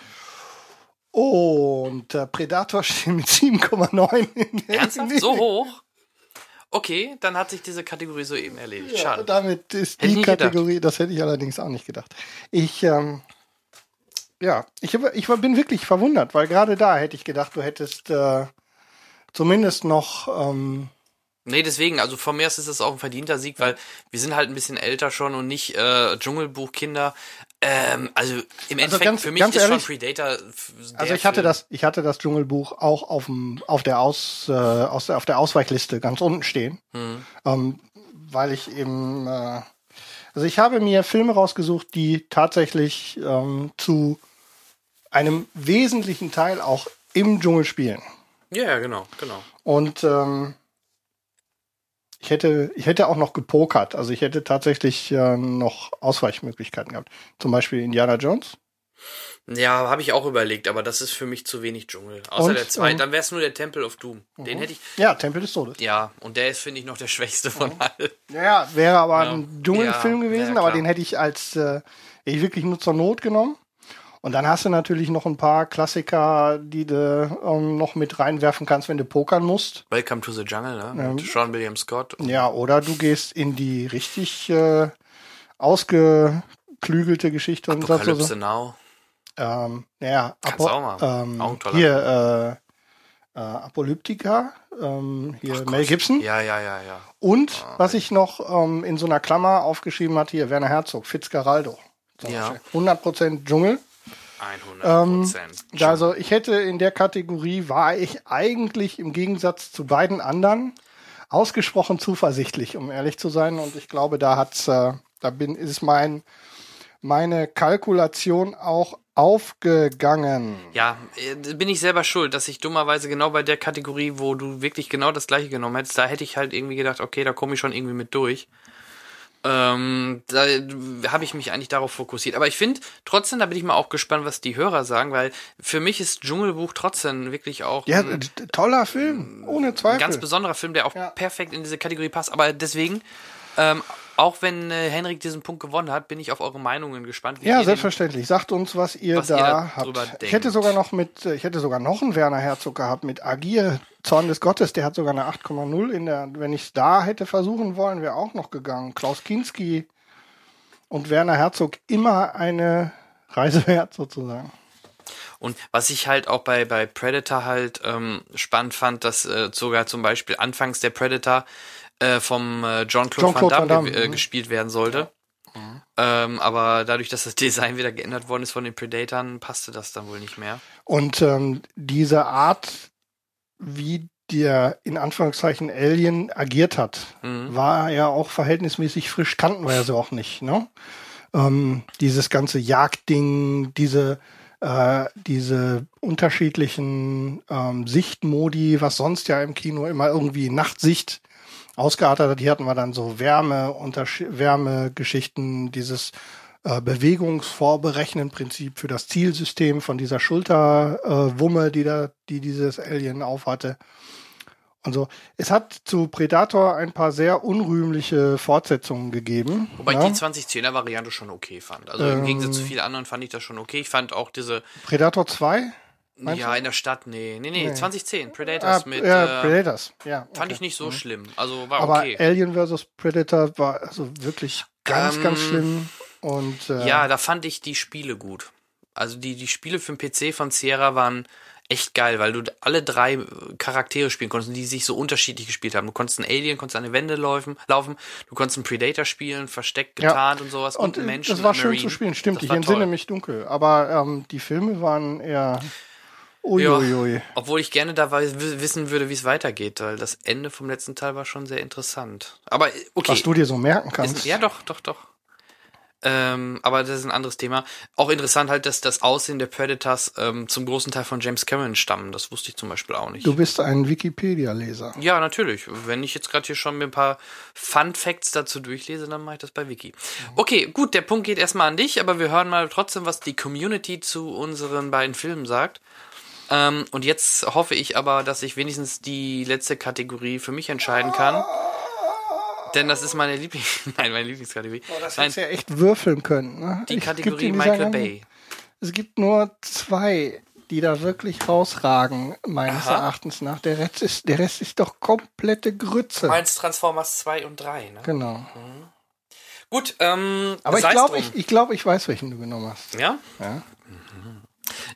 Und der Predator *laughs* steht mit 7,9 in der Ernsthaft? IMDb. So hoch? Okay, dann hat sich diese Kategorie soeben erledigt. Ja, Schade. Damit ist hätte die Kategorie, gedacht. das hätte ich allerdings auch nicht gedacht. Ich ähm, ja, ich, ich bin wirklich verwundert, weil gerade da hätte ich gedacht, du hättest äh, zumindest noch. Ähm, Nee, deswegen, also von mir ist es auch ein verdienter Sieg, weil wir sind halt ein bisschen älter schon und nicht äh, Dschungelbuchkinder. Ähm, also im also Endeffekt ganz, für mich ist ehrlich, schon Predator. Also ich hatte Film. das, ich hatte das Dschungelbuch auch auf dem, auf der Aus, äh, aus, auf der Ausweichliste ganz unten stehen, hm. ähm, weil ich eben, äh, also ich habe mir Filme rausgesucht, die tatsächlich ähm, zu einem wesentlichen Teil auch im Dschungel spielen. Ja, ja genau, genau. Und ähm, ich hätte, ich hätte auch noch gepokert. Also ich hätte tatsächlich äh, noch Ausweichmöglichkeiten gehabt. Zum Beispiel Indiana Jones. Ja, habe ich auch überlegt, aber das ist für mich zu wenig Dschungel. Außer Und, der zweite, ähm, dann wäre es nur der Temple of Doom. Den hätte ich. Ja, Tempel des Todes. Ja, und der ist, finde ich, noch der schwächste von allen. Ja, wäre aber Ja. ein Dschungelfilm Ja, gewesen, ja, aber den hätte ich als äh, ich wirklich nur zur Not genommen. Und dann hast du natürlich noch ein paar Klassiker, die du ähm, noch mit reinwerfen kannst, wenn du pokern musst. Welcome to the Jungle, ne? Mit Sean William Scott. Ja, oder du gehst in die richtig äh, ausgeklügelte Geschichte und sagst so, Now. ähm, ja, Kannst auch mal. ähm, Auch hier äh, äh, Apolyptika, ähm, hier Mel Gibson. Ja, ja, ja, ja. Und was ich noch ähm, in so einer Klammer aufgeschrieben hatte, hier Werner Herzog, Fitzgeraldo. Zum Ja. Beispiel. 100% Dschungel. 100 Prozent. Also ich hätte in der Kategorie, war ich eigentlich im Gegensatz zu beiden anderen ausgesprochen zuversichtlich, um ehrlich zu sein. Und ich glaube, da hat's, äh, da bin, ist mein, meine Kalkulation auch aufgegangen. Ja, äh, bin ich selber schuld, dass ich dummerweise genau bei der Kategorie, wo du wirklich genau das gleiche genommen hättest, da hätte ich halt irgendwie gedacht, okay, da komme ich schon irgendwie mit durch. Ähm, da habe ich mich eigentlich darauf fokussiert. Aber ich finde, trotzdem, da bin ich mal auch gespannt, was die Hörer sagen, weil für mich ist Dschungelbuch trotzdem wirklich auch Ja, ein, toller Film, ohne ein Zweifel. ganz besonderer Film, der auch Ja. perfekt in diese Kategorie passt. Aber deswegen, ähm, auch wenn äh, Henrik diesen Punkt gewonnen hat, bin ich auf eure Meinungen gespannt. wie ihr Ja, den- selbstverständlich. Sagt uns, was ihr Was ihr da darüber habt. Ich denkt. hätte sogar noch mit, äh, ich hätte sogar noch einen Werner Herzog gehabt mit Agir, Zorn des Gottes. Der hat sogar eine 8,0 in der, wenn ich es da hätte versuchen wollen, wäre auch noch gegangen. Klaus Kinski und Werner Herzog immer eine Reise *laughs* wert sozusagen. Und was ich halt auch bei, bei Predator halt ähm, spannend fand, dass äh, sogar zum Beispiel anfangs der Predator äh, vom äh, John-Claude Jean-Claude Van Damme, Van Damme, äh, mhm. gespielt werden sollte. Ähm, aber dadurch, dass das *laughs* Design wieder geändert worden ist von den Predatoren, passte das dann wohl nicht mehr. Und ähm, diese Art, wie der in Anführungszeichen Alien agiert hat, Mhm. war ja auch verhältnismäßig frisch, kannten wir ja so auch nicht. Ne? Ähm, dieses ganze Jagdding, diese, äh, diese unterschiedlichen ähm, Sichtmodi, was sonst ja im Kino immer irgendwie Nachtsicht ausgeartet hat. Hier hatten wir dann so Wärme, Unterschi- Wärmegeschichten, dieses äh, Bewegungsvorberechnen-Prinzip für das Zielsystem von dieser Schulterwumme, äh, die da, die dieses Alien aufhatte. Und so. Es hat zu Predator ein paar sehr unrühmliche Fortsetzungen gegeben. Wobei ja? ich die 2010er Variante schon okay fand. Also im Ähm. Gegensatz zu vielen anderen fand ich das schon okay. Ich fand auch diese, Predator 2? Meinst ja, in der Stadt, nee, nee, nee, Nee. 2010, Ah, Predators mit, ja, äh, Predators. Ja, fand okay. ich nicht so schlimm. Also war Aber okay. Alien vs. Predator war also wirklich ganz, Ähm, ganz schlimm. Und äh, Ja, da fand ich die Spiele gut. Also die, die Spiele für den PC von Sierra waren echt geil, weil du alle drei äh, Charaktere spielen konntest, die sich so unterschiedlich gespielt haben. Du konntest einen Alien, konntest an die Wände laufen, laufen, du konntest einen Predator spielen, versteckt, Ja. getarnt und sowas und, und äh, Menschen. das war schön Marine. zu spielen. Stimmt, Das ich entsinne mich dunkel. Aber ähm, die Filme waren eher uiuiui. Obwohl ich gerne w- wissen würde, wie es weitergeht, weil das Ende vom letzten Teil war schon sehr interessant. Aber äh, okay. Was du dir so merken kannst. Ist, ja, doch, doch, doch. Ähm, aber das ist ein anderes Thema. Auch interessant halt, dass das Aussehen der Predators ähm, zum großen Teil von James Cameron stammen. Das wusste ich zum Beispiel auch nicht. Du bist ein Wikipedia-Leser. Ja, natürlich. Wenn ich jetzt gerade hier schon mir ein paar Fun Facts dazu durchlese, dann mache ich das bei Wiki. Okay, gut, der Punkt geht erstmal an dich, aber wir hören mal trotzdem, was die Community zu unseren beiden Filmen sagt. Ähm, und jetzt hoffe ich aber, dass ich wenigstens die letzte Kategorie für mich entscheiden kann. Denn das ist meine Lieblings... *laughs* Nein, meine Lieblingskategorie. Das Nein, hättest du ja echt würfeln können. Ne? die gibt Kategorie Michael Bay. Es gibt nur zwei, die da wirklich rausragen, meines Aha. Erachtens nach. Der Rest ist, der Rest ist doch komplette Grütze. Meinst Transformers 2 und 3, ne? Genau. Gut, ähm, Aber ich glaube, ich, ich, glaub, ich weiß, welchen du genommen hast. Ja? Ja.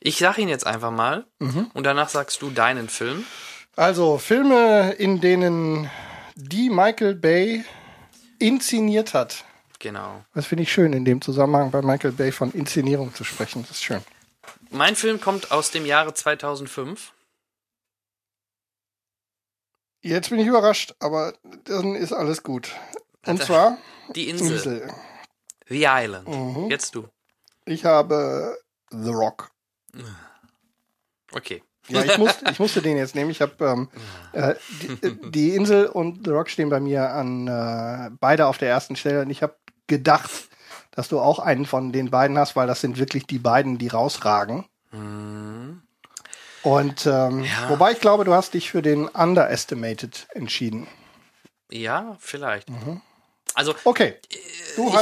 Ich sag ihn jetzt einfach mal Mhm. und danach sagst du deinen Film. Also Filme, in denen die Michael Bay inszeniert hat. Genau. Das finde ich schön, in dem Zusammenhang bei Michael Bay von Inszenierung zu sprechen. Das ist schön. Mein Film kommt aus dem Jahre 2005. Jetzt bin ich überrascht, aber dann ist alles gut. Und er- zwar Die Insel. Insel. The Island. Mhm. Jetzt du. Ich habe The Rock. Okay. Ja, ich, musste, ich musste den jetzt nehmen. Ich habe ähm, äh, die, die Insel und The Rock stehen bei mir an äh, beide auf der ersten Stelle. Und ich habe gedacht, dass du auch einen von den beiden hast, weil das sind wirklich die beiden, die rausragen. Und ähm, Ja. wobei ich glaube, du hast dich für den Underestimated entschieden. Ja, vielleicht. Also, Okay.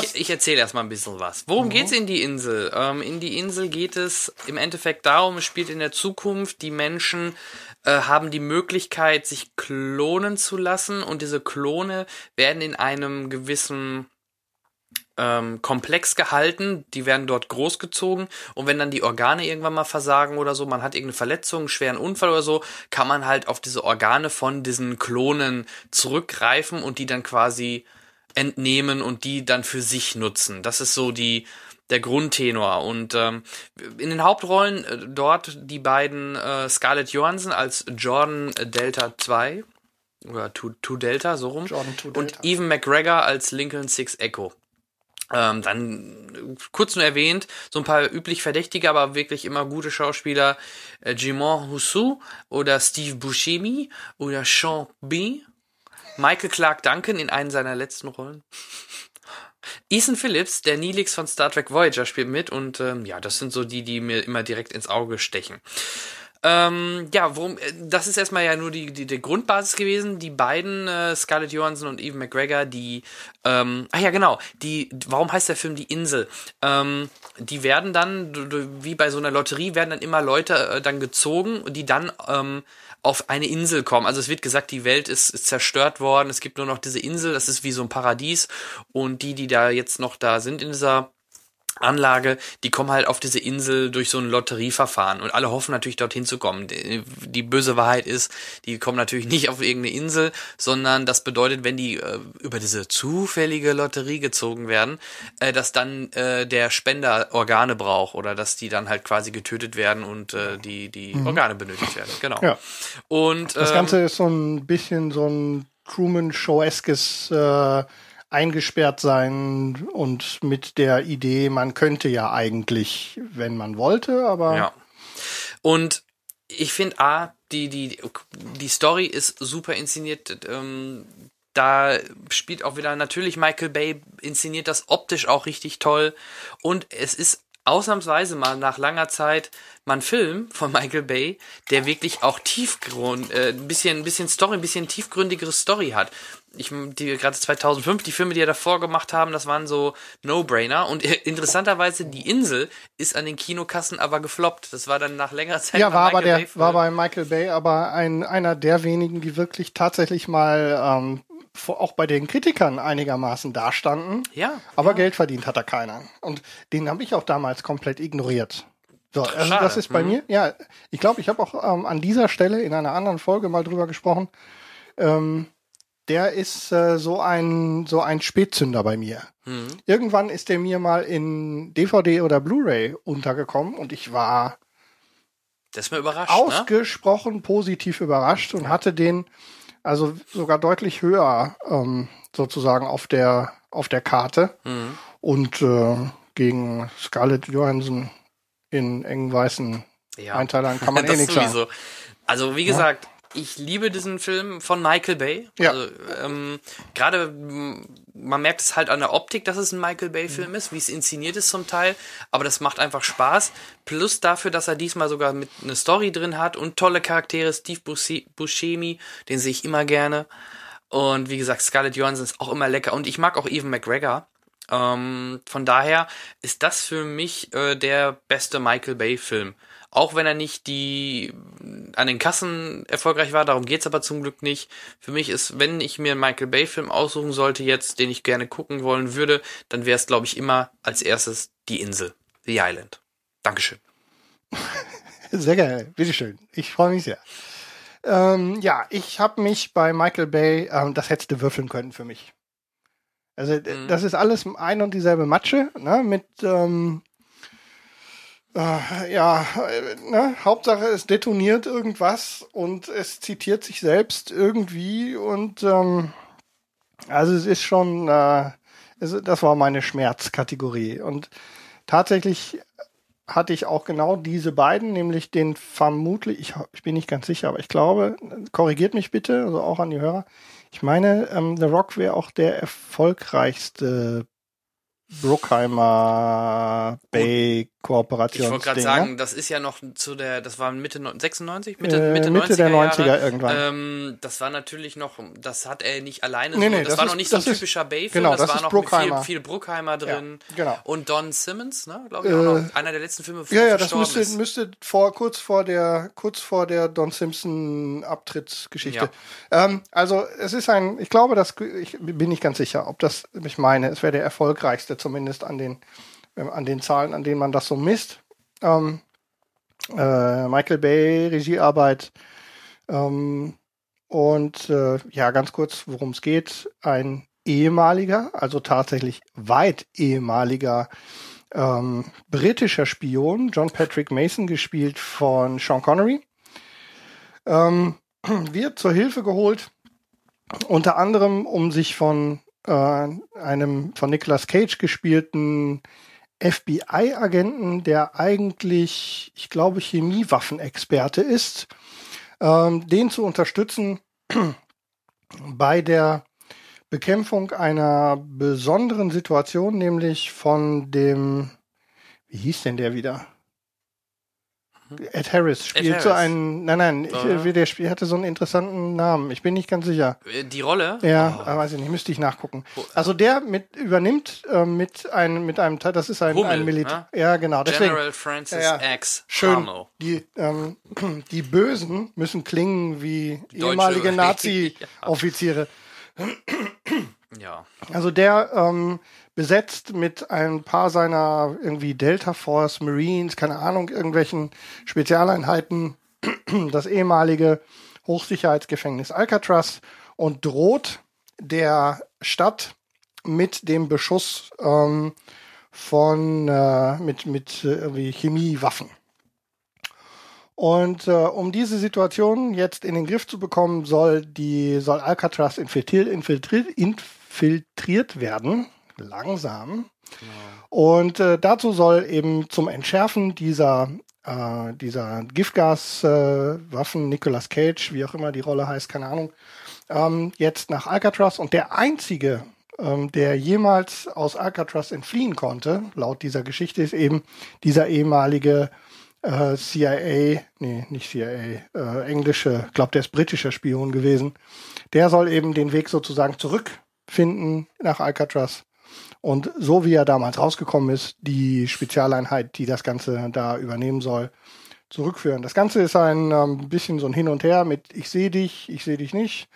Ich, ich erzähle erstmal ein bisschen was. Worum geht's in die Insel? Ähm, in die Insel geht es im Endeffekt darum, es spielt in der Zukunft, die Menschen äh, haben die Möglichkeit, sich klonen zu lassen und diese Klone werden in einem gewissen ähm, Komplex gehalten, die werden dort großgezogen und wenn dann die Organe irgendwann mal versagen oder so, man hat irgendeine Verletzung, einen schweren Unfall oder so, kann man halt auf diese Organe von diesen Klonen zurückgreifen und die dann quasi entnehmen und die dann für sich nutzen. Das ist so die der Grundtenor und ähm, in den Hauptrollen äh, dort die beiden äh, Scarlett Johansson als Jordan Delta 2 oder 2 Delta so rum Jordan 2 und Delta. Evan McGregor als Lincoln Six Echo. Ähm, dann äh, kurz nur erwähnt, so ein paar üblich Verdächtige, aber wirklich immer gute Schauspieler, äh, Jimon Hussou oder Steve Buscemi oder Sean B. Michael Clark Duncan in einen seiner letzten Rollen. Ethan Phillips, der Neelix von Star Trek Voyager, spielt mit und ähm, ja, das sind so die, die mir immer direkt ins Auge stechen. Ähm, ja, worum, äh, das ist erstmal ja nur die, die, die Grundbasis gewesen. Die beiden, äh, Scarlett Johansson und Evan McGregor, die, ähm, ach ja, genau, die, warum heißt der Film Die Insel? Ähm, die werden dann, wie bei so einer Lotterie, werden dann immer Leute äh, dann gezogen, die dann ähm, auf eine Insel kommen. Also es wird gesagt, die Welt ist, ist zerstört worden, es gibt nur noch diese Insel, das ist wie so ein Paradies. Und die, die da jetzt noch da sind in dieser Anlage, die kommen halt auf diese Insel durch so ein Lotterieverfahren und alle hoffen natürlich dorthin zu kommen. Die, die böse Wahrheit ist, die kommen natürlich *laughs* nicht auf irgendeine Insel, sondern das bedeutet, wenn die äh, über diese zufällige Lotterie gezogen werden, äh, dass dann äh, der Spender Organe braucht oder dass die dann halt quasi getötet werden und äh, die die Organe benötigt werden. Genau. Ja. Und Das ähm, Ganze ist so ein bisschen so ein Truman-Show-eskes äh, eingesperrt sein und mit der Idee, man könnte ja eigentlich, wenn man wollte, aber Ja. Und ich finde, A, die, die, die Story ist super inszeniert. Ähm, da spielt auch wieder natürlich Michael Bay, inszeniert das optisch auch richtig toll. Und es ist ausnahmsweise mal nach langer Zeit mal ein Film von Michael Bay, der wirklich auch Tiefgrund, äh, ein bisschen, ein bisschen Story, ein bisschen tiefgründigere Story hat. Ich, die gerade 2005, die Filme, die er davor gemacht haben, das waren so No-Brainer. Und äh, interessanterweise, die Insel ist an den Kinokassen aber gefloppt. Das war dann nach längerer Zeit Ja, war aber der Bay-Film. war bei Michael Bay aber ein einer der wenigen, die wirklich tatsächlich mal ähm, auch bei den Kritikern einigermaßen dastanden. Ja, Aber ja. Geld verdient hat er keiner. Und den habe ich auch damals komplett ignoriert. So, also schade. das ist bei Mhm. mir, ja, ich glaube, ich habe auch ähm, an dieser Stelle in einer anderen Folge mal drüber gesprochen. Ähm, der ist äh, so ein so ein Spätzünder bei mir. Mhm. Irgendwann ist der mir mal in DVD oder Blu-ray untergekommen und ich war Das ist mir überrascht, ne? ausgesprochen positiv überrascht und hatte den also sogar deutlich höher ähm, sozusagen auf der auf der Karte Mhm. und äh, gegen Scarlett Johansson in engen weißen Ja. Einteilern kann man *laughs* eh nichts sagen. Also wie gesagt, ich liebe diesen Film von Michael Bay. Ja. Also, ähm, Gerade man merkt es halt an der Optik, dass es ein Michael Bay-Film ist, wie es inszeniert ist zum Teil. Aber das macht einfach Spaß. Plus dafür, dass er diesmal sogar mit eine Story drin hat und tolle Charaktere. Steve Busce- Buscemi, den sehe ich immer gerne. Und wie gesagt, Scarlett Johansson ist auch immer lecker. Und ich mag auch Evan McGregor. Ähm, von daher ist das für mich äh, der beste Michael Bay-Film. Auch wenn er nicht die an den Kassen erfolgreich war, darum geht's aber zum Glück nicht. Für mich ist, wenn ich mir einen Michael Bay-Film aussuchen sollte jetzt, den ich gerne gucken wollen würde, dann wäre es, glaube ich, immer als erstes Die Insel, The Island. Dankeschön. *laughs* Sehr geil, bitteschön. Ich freue mich sehr. Ähm, ja, ich habe mich bei Michael Bay, ähm, das hättest du würfeln können für mich. Also d- Mhm. das ist alles ein und dieselbe Matsche, ne, mit ähm, äh, ja, äh, ne, Hauptsache es detoniert irgendwas und es zitiert sich selbst irgendwie und ähm, also es ist schon, äh, es, das war meine Schmerzkategorie und tatsächlich hatte ich auch genau diese beiden, nämlich den vermutlich, ich, ich bin nicht ganz sicher, aber ich glaube, korrigiert mich bitte, also auch an die Hörer. Ich meine, ähm, The Rock wäre auch der erfolgreichste Bruckheimer Bay Kooperation. Ich wollte gerade sagen, das ist ja noch zu der, das war Mitte 96, Mitte, Äh, Mitte, Mitte 90er der 90er Jahre. irgendwann. Ähm, das war natürlich noch, das hat er nicht alleine, Nee, so, nee, das, das war ist- noch nicht so ein das typischer Bay-Film, genau, das, das war noch Bruckheimer. viel, viel Bruckheimer drin. genau. Und Don Simmons, ne, glaube ich auch Äh, noch, einer der letzten Filme, Ja, ja, das müsste, ist. müsste vor, kurz vor der, kurz vor der Don Simpson Abtrittsgeschichte. Ja. Ähm, also, es ist ein, ich glaube, dass, ich bin nicht ganz sicher, ob das, ich meine, es wäre der erfolgreichste zumindest an den, an den Zahlen, an denen man das so misst. Ähm, äh, Michael Bay, Regiearbeit, ähm, und äh, ja, ganz kurz, worum es geht. Ein ehemaliger, also tatsächlich weit ehemaliger ähm, britischer Spion, John Patrick Mason, gespielt von Sean Connery, ähm, wird zur Hilfe geholt, unter anderem, um sich von äh, einem von Nicolas Cage gespielten FBI-Agenten, der eigentlich, ich glaube, Chemiewaffenexperte ist, ähm, den zu unterstützen *clears throat* bei der Bekämpfung einer besonderen Situation, nämlich von dem, wie hieß denn der wieder? Ed Harris spielt so Harris. einen, nein, nein, ich, Oder? der Spiel hatte so einen interessanten Namen. Ich bin nicht ganz sicher. Äh, Die Rolle? Ja, Oh. äh, weiß ich nicht, müsste ich nachgucken. Also der mit übernimmt äh, mit einem mit einem Teil, das ist ein, Hummel, ein Militär. ne? Ja, genau. Deswegen General Francis Ja, ja. X. schön. Die ähm, *clears throat* die Bösen müssen klingen wie Deutsche- ehemalige. *laughs* Nazi-Offiziere. Ja. Also der ähm, besetzt mit ein paar seiner irgendwie Delta Force Marines, keine Ahnung, irgendwelchen Spezialeinheiten *clears throat* das ehemalige Hochsicherheitsgefängnis Alcatraz und droht der Stadt mit dem Beschuss ähm, von äh, mit mit äh, irgendwie Chemiewaffen. Und äh, um diese Situation jetzt in den Griff zu bekommen, soll die soll Alcatraz infiltriert, infiltriert, infiltriert werden, langsam. Und äh, dazu soll eben zum Entschärfen dieser äh, dieser Giftgaswaffen äh, Nicolas Cage, wie auch immer die Rolle heißt, keine Ahnung, ähm, jetzt nach Alcatraz und der einzige, ähm, der jemals aus Alcatraz entfliehen konnte, laut dieser Geschichte, ist eben dieser ehemalige äh, CIA, nee, nicht CIA, äh, englische, glaube der ist britischer Spion gewesen. Der soll eben den Weg sozusagen zurückfinden nach Alcatraz. Und so wie er damals rausgekommen ist, die Spezialeinheit, die das Ganze da übernehmen soll, zurückführen. Das Ganze ist ein ähm, bisschen so ein Hin und Her mit ich sehe dich, ich sehe dich nicht.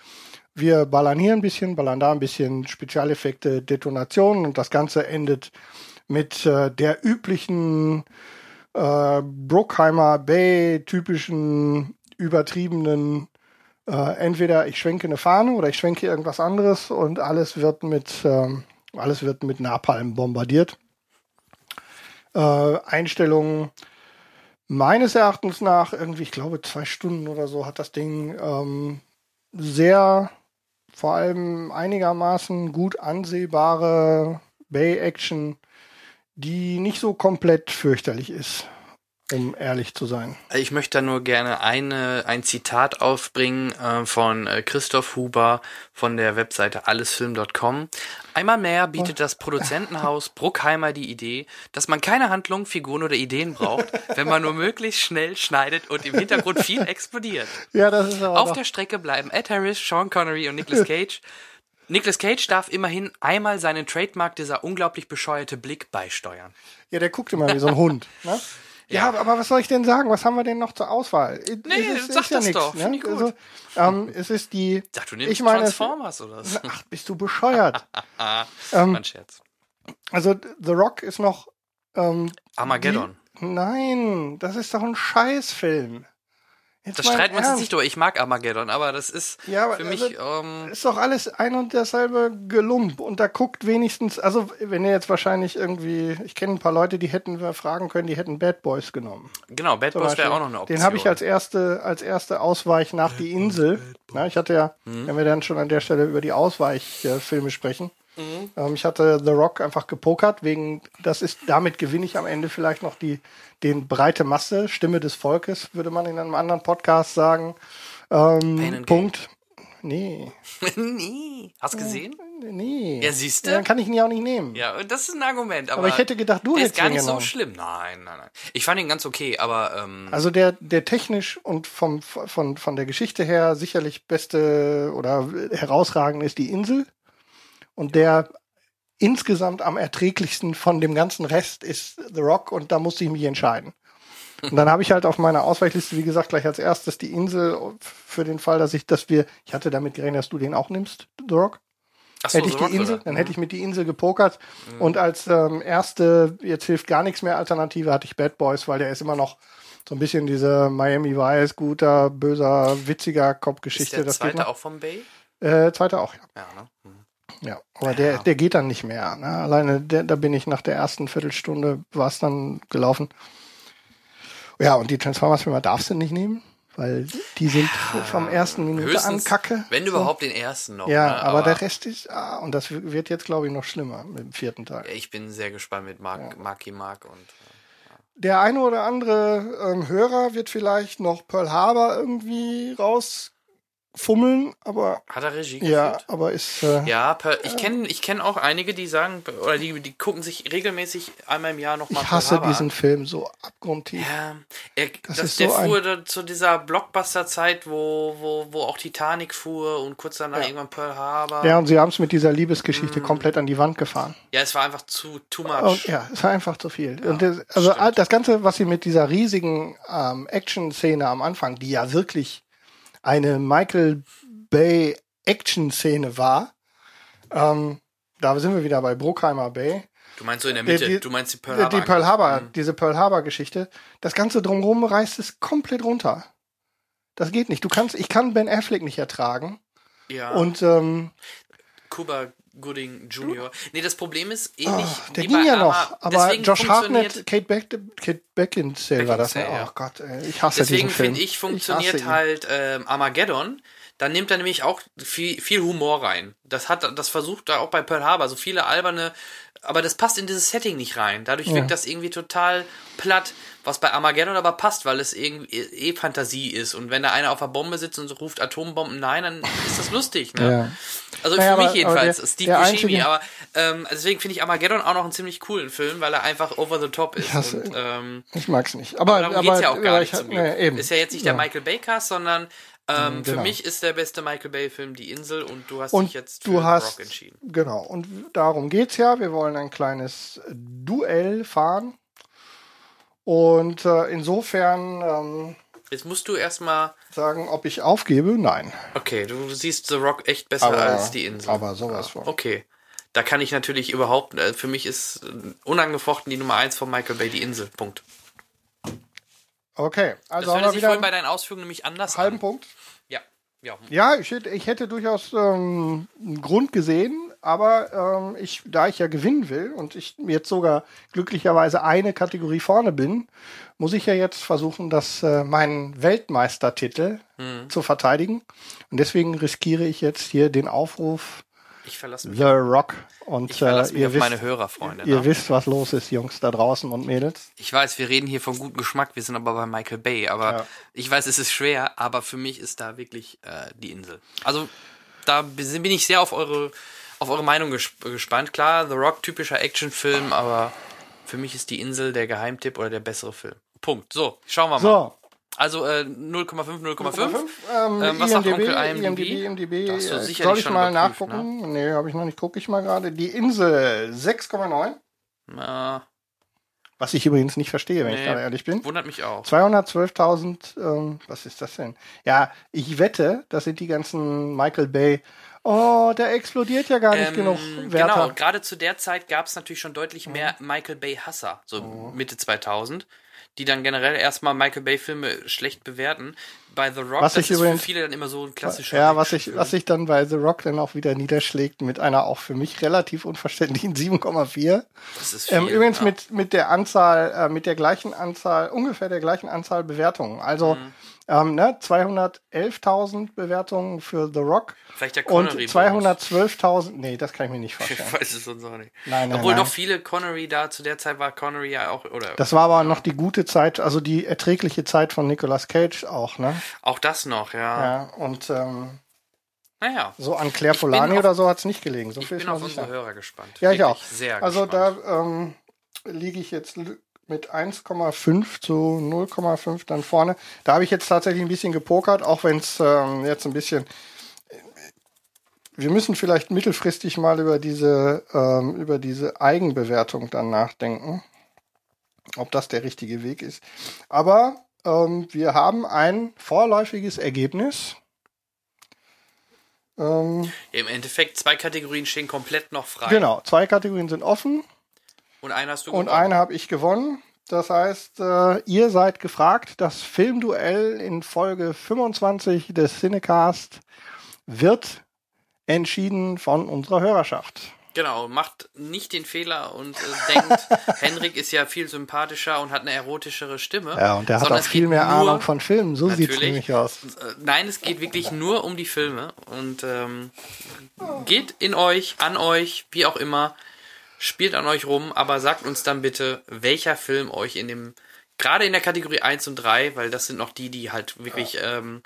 Wir ballern hier ein bisschen, ballern da ein bisschen Spezialeffekte, Detonationen und das Ganze endet mit äh, der üblichen äh, Bruckheimer Bay typischen übertriebenen äh, entweder ich schwenke eine Fahne oder ich schwenke irgendwas anderes und alles wird mit ähm, alles wird mit Napalm bombardiert. Äh, Einstellungen meines Erachtens nach irgendwie, ich glaube, zwei Stunden oder so hat das Ding ähm, sehr, vor allem einigermaßen gut ansehbare Bay-Action, die nicht so komplett fürchterlich ist, um ehrlich zu sein. Ich möchte da nur gerne eine, ein Zitat aufbringen äh, von äh, Christoph Huber von der Webseite allesfilm.com. Einmal mehr bietet das Produzentenhaus *laughs* Bruckheimer die Idee, dass man keine Handlung, Figuren oder Ideen braucht, wenn man nur möglichst schnell schneidet und im Hintergrund viel explodiert. Ja, das ist aber Auf der Strecke bleiben Ed Harris, Sean Connery und Nicolas Cage. *laughs* Nicolas Cage darf immerhin einmal seinen Trademark dieser unglaublich bescheuerte Blick beisteuern. Ja, der guckt immer wie so ein Hund. Ne? *laughs* Ja, Ja. aber, was soll ich denn sagen? Was haben wir denn noch zur Auswahl? Nee, sag das doch. Find ich gut. Also, ähm, es ist die. Ich dachte, du nimmst Ich meine, es- Transformers oder so. Ach, bist du bescheuert? *laughs* Ähm, mein Scherz. also The Rock ist noch. Ähm, Armageddon. Die, nein, das ist doch ein Scheißfilm. Jetzt Das streiten wir uns jetzt nicht durch. Ich mag Armageddon, aber das ist Ja, aber für mich. ähm, Ist doch alles ein und dasselbe Gelump. Und da guckt wenigstens, also wenn ihr jetzt wahrscheinlich irgendwie, ich kenne ein paar Leute, die hätten wir fragen können, die hätten Bad Boys genommen. genau, Bad zum Boys wäre auch noch eine Option. Den habe ich als erste, als erste Ausweich nach die Insel. Na, ich hatte ja, Mhm. wenn wir dann schon an der Stelle über die Ausweichfilme sprechen. Mhm. Ähm, ich hatte The Rock einfach gepokert, wegen, das ist, damit gewinne ich am Ende vielleicht noch die, den breite Masse, Stimme des Volkes, würde man in einem anderen Podcast sagen. Ähm, Punkt. Nee. *laughs* nee. Hast du gesehen? Nee. Ja, siehste? Dann kann ich ihn ja auch nicht nehmen. Ja, das ist ein Argument. Aber, Aber ich hätte gedacht, du der ist hättest gar ihn nicht so genommen. schlimm. Nein, nein, nein. Ich fand ihn ganz okay, aber ähm, Also der, der technisch und vom, von, von der Geschichte her sicherlich beste oder herausragende ist die Insel. Und der insgesamt am erträglichsten von dem ganzen Rest ist The Rock und da musste ich mich entscheiden. Und dann habe ich halt auf meiner Ausweichliste, wie gesagt, gleich als erstes die Insel für den Fall, dass ich, dass wir, ich hatte damit gerechnet, dass du den auch nimmst, The Rock. ach so, hätte ich die Insel, oder? dann hätte ich mit die Insel gepokert. Und als ähm, erste, jetzt hilft gar nichts mehr Alternative, hatte ich Bad Boys, weil der ist immer noch so ein bisschen diese Miami Vice, guter, böser, witziger Ist Kopfgeschichte. der Das geht zweite auch vom Bay? Äh, zweiter auch, ja. Ja, ne? Hm. Ja. Aber der, der geht dann nicht mehr. Ne? Alleine der, da bin ich nach der ersten Viertelstunde, war es dann gelaufen. Ja, und die Transformers-Filme darfst du nicht nehmen, weil die sind vom ersten Minute an Kacke. Wenn So. überhaupt den ersten noch. Ja, ne? aber, der Rest ist, ah, und das wird jetzt, glaube ich, noch schlimmer mit dem vierten Teil. Ich bin sehr gespannt mit Mark, Marky Mark und. äh, Der eine oder andere ähm, Hörer wird vielleicht noch Pearl Harbor irgendwie rausfummeln, aber Hat er Regie ja, geführt? aber ist äh, Ja, per, ich kenne ich kenn auch einige, die sagen, oder die, die gucken sich regelmäßig einmal im Jahr nochmal ich hasse diesen Film so abgrundtief. Ja, er, das, ist der so ein- fuhr da zu dieser Blockbuster-Zeit, wo, wo, wo auch Titanic fuhr und kurz danach irgendwann Pearl Harbor. Ja, und sie haben es mit dieser Mm. Liebesgeschichte komplett an die Wand gefahren. Ja, es war einfach zu too much. Und ja, es war einfach zu viel. und das, also stimmt. das Ganze, was sie mit dieser riesigen ähm, Action-Szene am Anfang, die ja wirklich eine Michael Bay Action-Szene war, ähm, da sind wir wieder bei Bruckheimer Bay. Du meinst so in der Mitte, die- du meinst die Pearl Harbor. die Pearl Harbor, Mhm. diese Pearl Harbor Geschichte, das ganze drumherum reißt es komplett runter. Das geht nicht. Du kannst, ich kann Ben Affleck nicht ertragen. Ja, Und ähm, Cuba Gooding Jr. Nee, das Problem ist ähnlich. oh, der wie ging bei ja noch. Aber deswegen Josh Hartnett, Kate, Beck, Kate Beckinsale war das. Beckinsale, Ja. Oh Gott, ey, ich hasse Deswegen diesen Film. finde ich, funktioniert ihn. halt ähm, Armageddon. Dann nimmt er nämlich auch viel, viel Humor rein. Das hat, das versucht er auch bei Pearl Harbor, so viele alberne, aber das passt in dieses Setting nicht rein. Dadurch wirkt das irgendwie total platt, was bei Armageddon aber passt, weil es irgendwie eh Fantasie ist. Und wenn da einer auf der Bombe sitzt und ruft Atombomben, nein, dann ist das lustig. Ne? Ja. Also Naja, für mich aber- jedenfalls, aber der- Steve Buscemi, aber ähm, deswegen finde ich Armageddon auch noch einen ziemlich coolen Film, weil er einfach over the top ist. hasse und, ihn. ähm, Ich mag's nicht. Aber, darum aber geht's ja auch gar aber nicht ich- zum Glück. nee. Ist ja jetzt nicht der Michael Bay Cast, sondern ähm, für genau. mich ist der beste Michael Bay Film Die Insel und du hast Und dich jetzt für du The hast, Rock entschieden. genau, und darum geht's ja. Wir wollen ein kleines Duell fahren. Und äh, insofern ähm, Jetzt musst du erstmal, sagen, ob ich aufgebe, nein. okay, du siehst The Rock echt besser Aber- als Die Insel. aber sowas von. Okay. Da kann ich natürlich überhaupt, äh, für mich ist äh, unangefochten die Nummer eins von Michael Bay Die Insel. Punkt. Okay, Das also haben hört sich vorhin bei einen deinen Ausführungen nämlich anders halben an. Punkt. Ja. Ja. Ich hätte, ich hätte durchaus ähm, einen Grund gesehen, aber ähm, ich, da ich ja gewinnen will und ich jetzt sogar glücklicherweise eine Kategorie vorne bin, muss ich ja jetzt versuchen, das äh, meinen Weltmeistertitel Hm. zu verteidigen. Und deswegen riskiere ich jetzt hier den Aufruf Ich verlasse mich, The Rock. Und ich äh, mich ihr, auf wisst, meine Hörerfreunde. ihr Ne? wisst, was los ist, Jungs da draußen und Mädels. Ich weiß, wir reden hier von gutem Geschmack, wir sind aber bei Michael Bay, aber Ja. ich weiß, es ist schwer, aber für mich ist da wirklich äh, die Insel. Also da bin ich sehr auf eure auf eure Meinung ges gespannt. Klar, The Rock typischer Actionfilm, aber für mich ist die Insel der Geheimtipp oder der bessere Film. Punkt. So, schauen wir mal. So, Also äh, 0,5, 0,5. Ähm, Ähm, was sagt IMDb, Onkel IMDb? IMDb, IMDb, Da hast du äh, sicherlich soll ich schon mal ne? nachgucken? Nee, habe ich noch nicht, gucke ich mal gerade. Die Insel 6,9. Äh, Was ich übrigens nicht verstehe, wenn ich Nee. gerade ehrlich bin. wundert mich auch. 212.000, ähm, was ist das denn? Ja, ich wette, das sind die ganzen Michael Bay. Oh, der explodiert ja gar nicht Ähm, genug Genau, Werte. gerade zu der Zeit gab es natürlich schon Mhm. deutlich mehr Michael Bay-Hasser, so Mitte 2000, die dann generell erstmal Michael Bay-Filme schlecht bewerten. Bei The Rock, Was das ich ist übrigens- für viele dann immer so ein klassischer Ja, was sich Actionfilm. was sich dann bei The Rock dann auch wieder niederschlägt mit einer auch für mich relativ unverständlichen *laughs* 7,4. das ist viel, Ähm, übrigens ja. mit, mit der Anzahl, äh, mit der gleichen Anzahl, ungefähr der gleichen Anzahl Bewertungen. Also Mhm. Ähm, ne, 211.000 Bewertungen für The Rock Vielleicht der und Connery. 212.000, nee, das kann ich mir nicht Ich vorstellen. weiß es uns auch nicht. Nein, nein, Obwohl nein. doch viele Connery da, zu der Zeit war Connery ja auch, oder Das war aber noch die gute Zeit, also die erträgliche Zeit von Nicolas Cage auch, ne? auch das noch, ja. Ja, und ähm, Naja. So an Claire Polani auf- oder so hat's nicht gelegen. So Ich viel bin auf unsere. Hörer gespannt. Ja, ich Wirklich auch. Sehr Also gespannt. da ähm, liege ich jetzt mit 1,5 zu 0,5 dann vorne. Da habe ich jetzt tatsächlich ein bisschen gepokert, auch wenn es ähm, jetzt ein bisschen. Wir müssen vielleicht mittelfristig mal über diese, ähm, über diese Eigenbewertung dann nachdenken, ob das der richtige Weg ist. Aber ähm, wir haben ein vorläufiges Ergebnis. Ähm, Im Endeffekt, zwei Kategorien stehen komplett noch frei. genau, zwei Kategorien sind offen. Und eine hast du Und gewonnen. eine habe ich gewonnen. Das heißt, äh, ihr seid gefragt. Das Filmduell in Folge 25 des Cinecast wird entschieden von unserer Hörerschaft. Genau, macht nicht den Fehler und äh, denkt, *laughs* Henrik ist ja viel sympathischer und hat eine erotischere Stimme. Ja, und der hat auch es viel mehr nur, Ahnung von Filmen. So sieht's Natürlich. nämlich aus. Äh, Nein, es geht wirklich nur um die Filme und ähm, geht in euch, an euch, wie auch immer, spielt an euch rum, aber sagt uns dann bitte, welcher Film euch in dem, gerade in der Kategorie 1 und 3, weil das sind noch die, die halt wirklich ähm,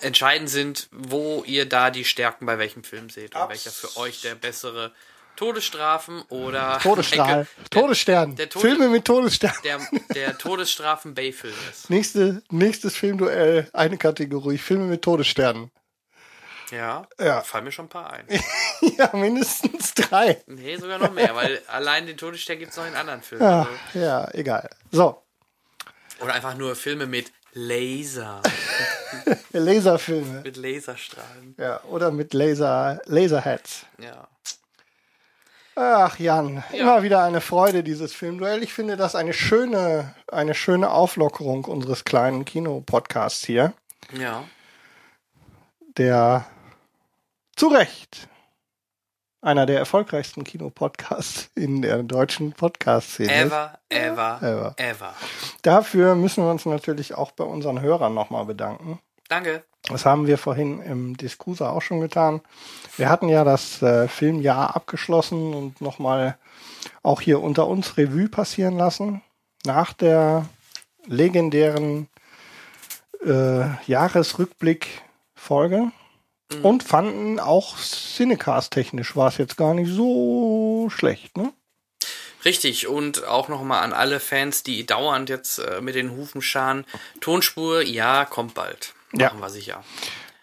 entscheidend sind, wo ihr da die Stärken bei welchem Film seht und welcher für euch der bessere Todesstrafen oder *laughs* Todesstrahl. der, Todesstern. der Tode- Filme mit Todesstern. der, der Todesstrafen Bay-Film ist. Nächste, nächstes Filmduell, eine Kategorie. Filme mit Todessternen. Ja, Ja. fallen mir schon ein paar ein. *laughs* ja, mindestens drei. Nee, sogar noch mehr, weil *laughs* allein den Todesstern gibt es noch in anderen Filmen. Ja, Also, ja, egal. So, oder einfach nur Filme mit Laser, *laughs* Laserfilme. mit Laserstrahlen. Ja, oder mit Laser, Laserheads. Ja. Ach, Jan, immer wieder eine Freude, dieses Filmduell. Ich finde das eine schöne, eine schöne Auflockerung unseres kleinen Kinopodcasts hier, Ja. der zu Recht einer der erfolgreichsten Kinopodcasts in der deutschen Podcast-Szene. Ever, ever, Ever. ever. Dafür müssen wir uns natürlich auch bei unseren Hörern nochmal bedanken. Danke. Das haben wir vorhin im Diskusa auch schon getan. Wir hatten ja das äh, Filmjahr abgeschlossen und nochmal auch hier unter uns Revue passieren lassen. Nach der legendären äh, Jahresrückblick-Folge. Und fanden auch Cinecast-technisch war es jetzt gar nicht so schlecht, ne? Richtig, und auch nochmal an alle Fans, die dauernd jetzt äh, mit den Hufen scharen. Tonspur, ja, kommt bald. Ja. Machen wir sicher.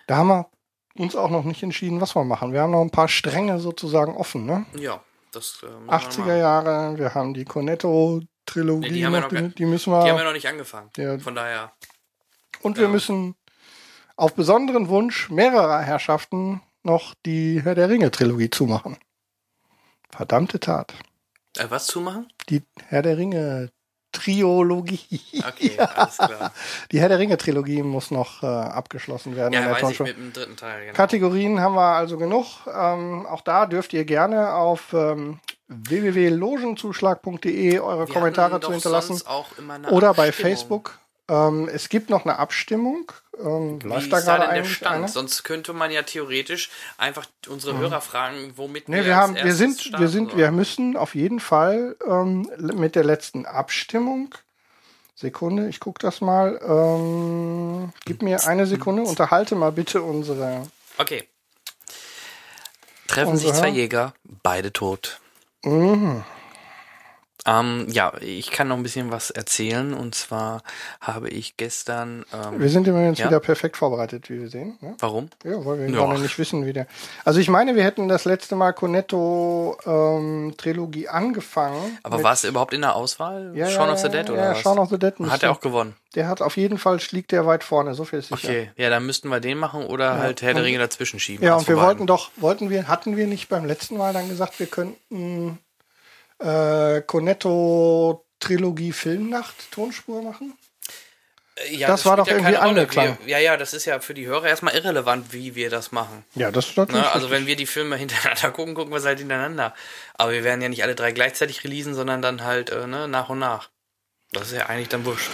Da haben wir uns auch noch nicht entschieden, was wir machen. Wir haben noch ein paar Stränge sozusagen offen, ne? Ja, das äh, machen wir 80er mal. Jahre, wir haben die Cornetto-Trilogie, Nee, die haben wir noch, noch die, die müssen Die haben wir. wir noch nicht angefangen. Ja. Von daher. und wir müssen auf besonderen Wunsch mehrerer Herrschaften noch die Herr der Ringe-Trilogie zumachen. Verdammte Tat. Äh, was zumachen? Die Herr der Ringe-Triologie. Okay, *laughs* alles klar. Die Herr der Ringe-Trilogie muss noch äh, abgeschlossen werden. Ja, weiß ich mit dem dritten Teil. Genau. Kategorien haben wir also genug. Ähm, auch da dürft ihr gerne auf ähm, www.logenzuschlag.de eure Wir Kommentare zu hinterlassen. Oder bei. Facebook. Ähm, es gibt noch eine Abstimmung. Ähm, Wie läuft ist da da gerade denn der Stand? eine? Sonst könnte man ja theoretisch einfach unsere Hörer fragen, womit Nee, wir als haben, wir sind, wir starten sind, sollen. wir müssen auf jeden Fall ähm, mit der letzten Abstimmung. Sekunde, ich gucke das mal. Ähm, gib mir eine Sekunde, unterhalte mal bitte unsere. Okay. Treffen Unsere sich zwei? Jäger, beide tot. Mhm. Ähm, ja, ich kann noch ein bisschen was erzählen. Und zwar habe ich gestern. Ähm, Wir sind immer jetzt Ja. wieder perfekt vorbereitet, wie wir sehen. Ne? warum? Ja, weil wir Ja. gerade nicht wissen, wie der. Also ich meine, wir hätten das letzte Mal Cornetto ähm, Trilogie angefangen. Aber war es überhaupt in der Auswahl? Ja, Shaun ja, of the Dead ja, oder ja, was? Shaun of the Dead Hat er auch gewonnen. Der hat auf jeden Fall schlägt der weit vorne, so viel ist sicher. Okay, ja, dann müssten wir den machen oder halt Herr der Ringe dazwischen schieben. Ja, und wir wollten doch, wollten wir, hatten wir nicht beim letzten Mal dann gesagt, wir könnten äh, Cornetto Trilogie Filmnacht Tonspur machen? Äh, Ja, das war spielt doch irgendwie keine Rolle. angeklang. Ja, ja, das ist ja für die Hörer erstmal irrelevant, wie wir das machen. Ja, das ist natürlich. Ne? Also wenn wir die Filme *laughs* hintereinander gucken, gucken wir sie halt hintereinander. Aber wir werden ja nicht alle drei gleichzeitig releasen, sondern dann halt äh, ne, nach und nach. Das ist ja eigentlich dann wurscht.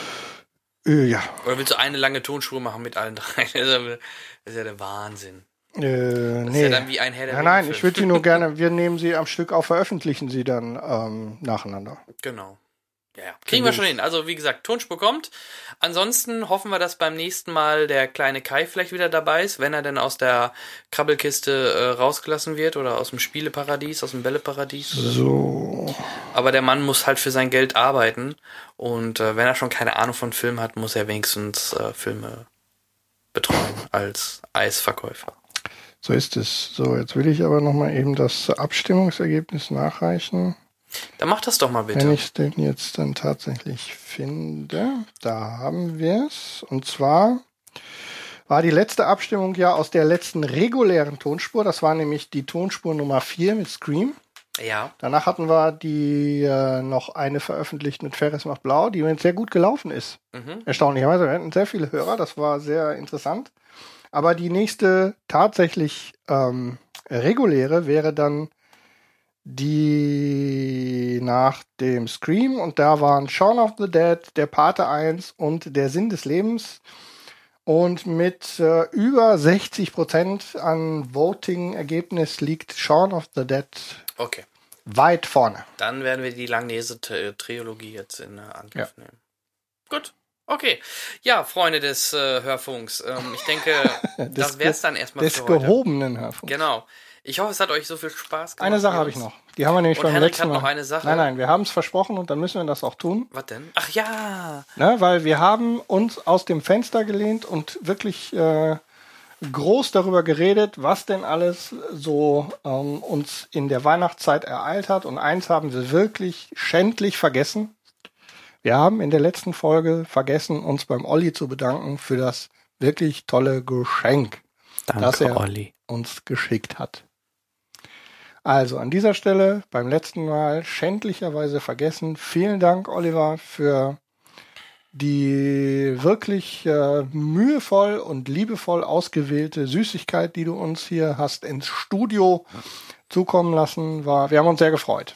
Äh, ja. Oder willst du eine lange Tonspur machen mit allen drei? Das *laughs* ja, das ist ja der Wahnsinn. Äh, nee. ist ja dann wie ein Herr der Nein, nein, ich würde die nur gerne, *laughs* wir nehmen sie am Stück auf, veröffentlichen sie dann ähm, nacheinander. Genau. Ja, ja. Kriegen wir schon hin. Also wie gesagt, Tonspur kommt. Ansonsten hoffen wir, dass beim nächsten Mal der kleine Kai vielleicht wieder dabei ist, wenn er denn aus der Krabbelkiste äh, rausgelassen wird oder aus dem Spieleparadies, aus dem Bälleparadies. Oder So. Aber der Mann muss halt für sein Geld arbeiten und äh, wenn er schon keine Ahnung von Film hat, muss er wenigstens äh, Filme betreuen als Eisverkäufer. So ist es. So, jetzt will ich aber nochmal eben das Abstimmungsergebnis nachreichen. Dann mach das doch mal bitte. Wenn ich es denn jetzt dann tatsächlich finde, da haben wir es. Und zwar war die letzte Abstimmung ja aus der letzten regulären Tonspur. Das war nämlich die Tonspur Nummer 4 mit Scream. ja, Danach hatten wir die äh, noch eine veröffentlicht mit Ferris macht blau, die sehr gut gelaufen ist. mhm. Erstaunlicherweise, wir hatten sehr viele Hörer, das war sehr interessant. Aber die nächste tatsächlich ähm, reguläre wäre dann die nach dem Scream und da waren Shaun of the Dead, der Pate 1 und der Sinn des Lebens. Und mit äh, über 60 Prozent an Voting-Ergebnis liegt Shaun of the Dead okay. weit vorne. Dann werden wir die Langnese-Trilogie jetzt in Angriff nehmen. Gut. Okay. Ja, Freunde des äh, Hörfunks. Ähm, ich denke, *laughs* das wär's dann erstmal Des für heute. gehobenen Hörfunks. Genau. Ich hoffe, es hat euch so viel Spaß gemacht. Eine Sache habe ich noch. Die haben wir nämlich Und beim Henrik letzten hat Mal. noch eine Sache. Nein, nein, wir haben es versprochen und dann müssen wir das auch tun. Was denn? Ach ja. Ne, weil wir haben uns aus dem Fenster gelehnt und wirklich äh, groß darüber geredet, was denn alles so ähm, uns in der Weihnachtszeit ereilt hat. Und eins haben wir wirklich schändlich vergessen. Wir haben in der letzten Folge vergessen, uns beim Olli zu bedanken für das wirklich tolle Geschenk, das er Olli. uns geschickt hat. Also an dieser Stelle beim letzten Mal schändlicherweise vergessen. Vielen Dank, Oliver, für die wirklich äh, mühevoll und liebevoll ausgewählte Süßigkeit, die du uns hier hast ins Studio zukommen lassen. War, wir haben uns sehr gefreut.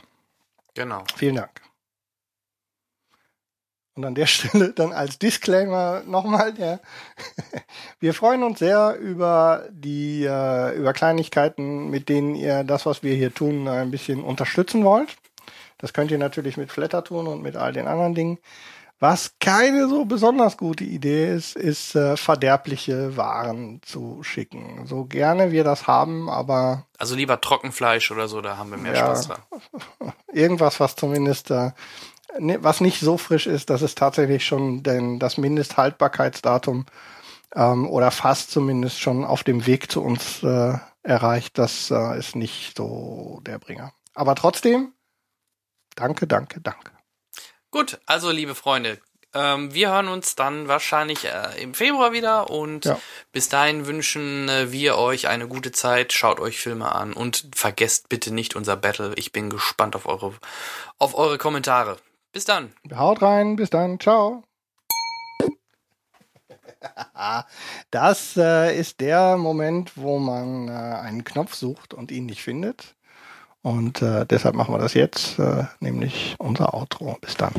Genau. Vielen Dank. Und an der *laughs* Stelle dann als Disclaimer nochmal, ja. Wir freuen uns sehr über die, äh, über Kleinigkeiten, mit denen ihr das, was wir hier tun, ein bisschen unterstützen wollt. Das könnt ihr natürlich mit Flatter tun und mit all den anderen Dingen. Was keine so besonders gute Idee ist, ist äh, verderbliche Waren zu schicken. So gerne wir das haben, aber Also lieber Trockenfleisch oder so, da haben wir mehr Ja. Spaß dran. *laughs* irgendwas, was zumindest äh, was nicht so frisch ist, dass es tatsächlich schon denn das Mindesthaltbarkeitsdatum ähm, oder fast zumindest schon auf dem Weg zu uns äh, erreicht, das äh, ist nicht so der Bringer. Aber trotzdem, danke, danke, danke. Gut, also liebe Freunde, ähm, wir hören uns dann wahrscheinlich äh, im Februar wieder und Ja. bis dahin wünschen äh, wir euch eine gute Zeit. Schaut euch Filme an und vergesst bitte nicht unser Battle. Ich bin gespannt auf eure, auf eure Kommentare. Bis dann. Haut rein, bis dann, ciao. *laughs* Das äh, ist der Moment, wo man äh, einen Knopf sucht und ihn nicht findet. Und äh, deshalb machen wir das jetzt, äh, nämlich unser Outro. Bis dann.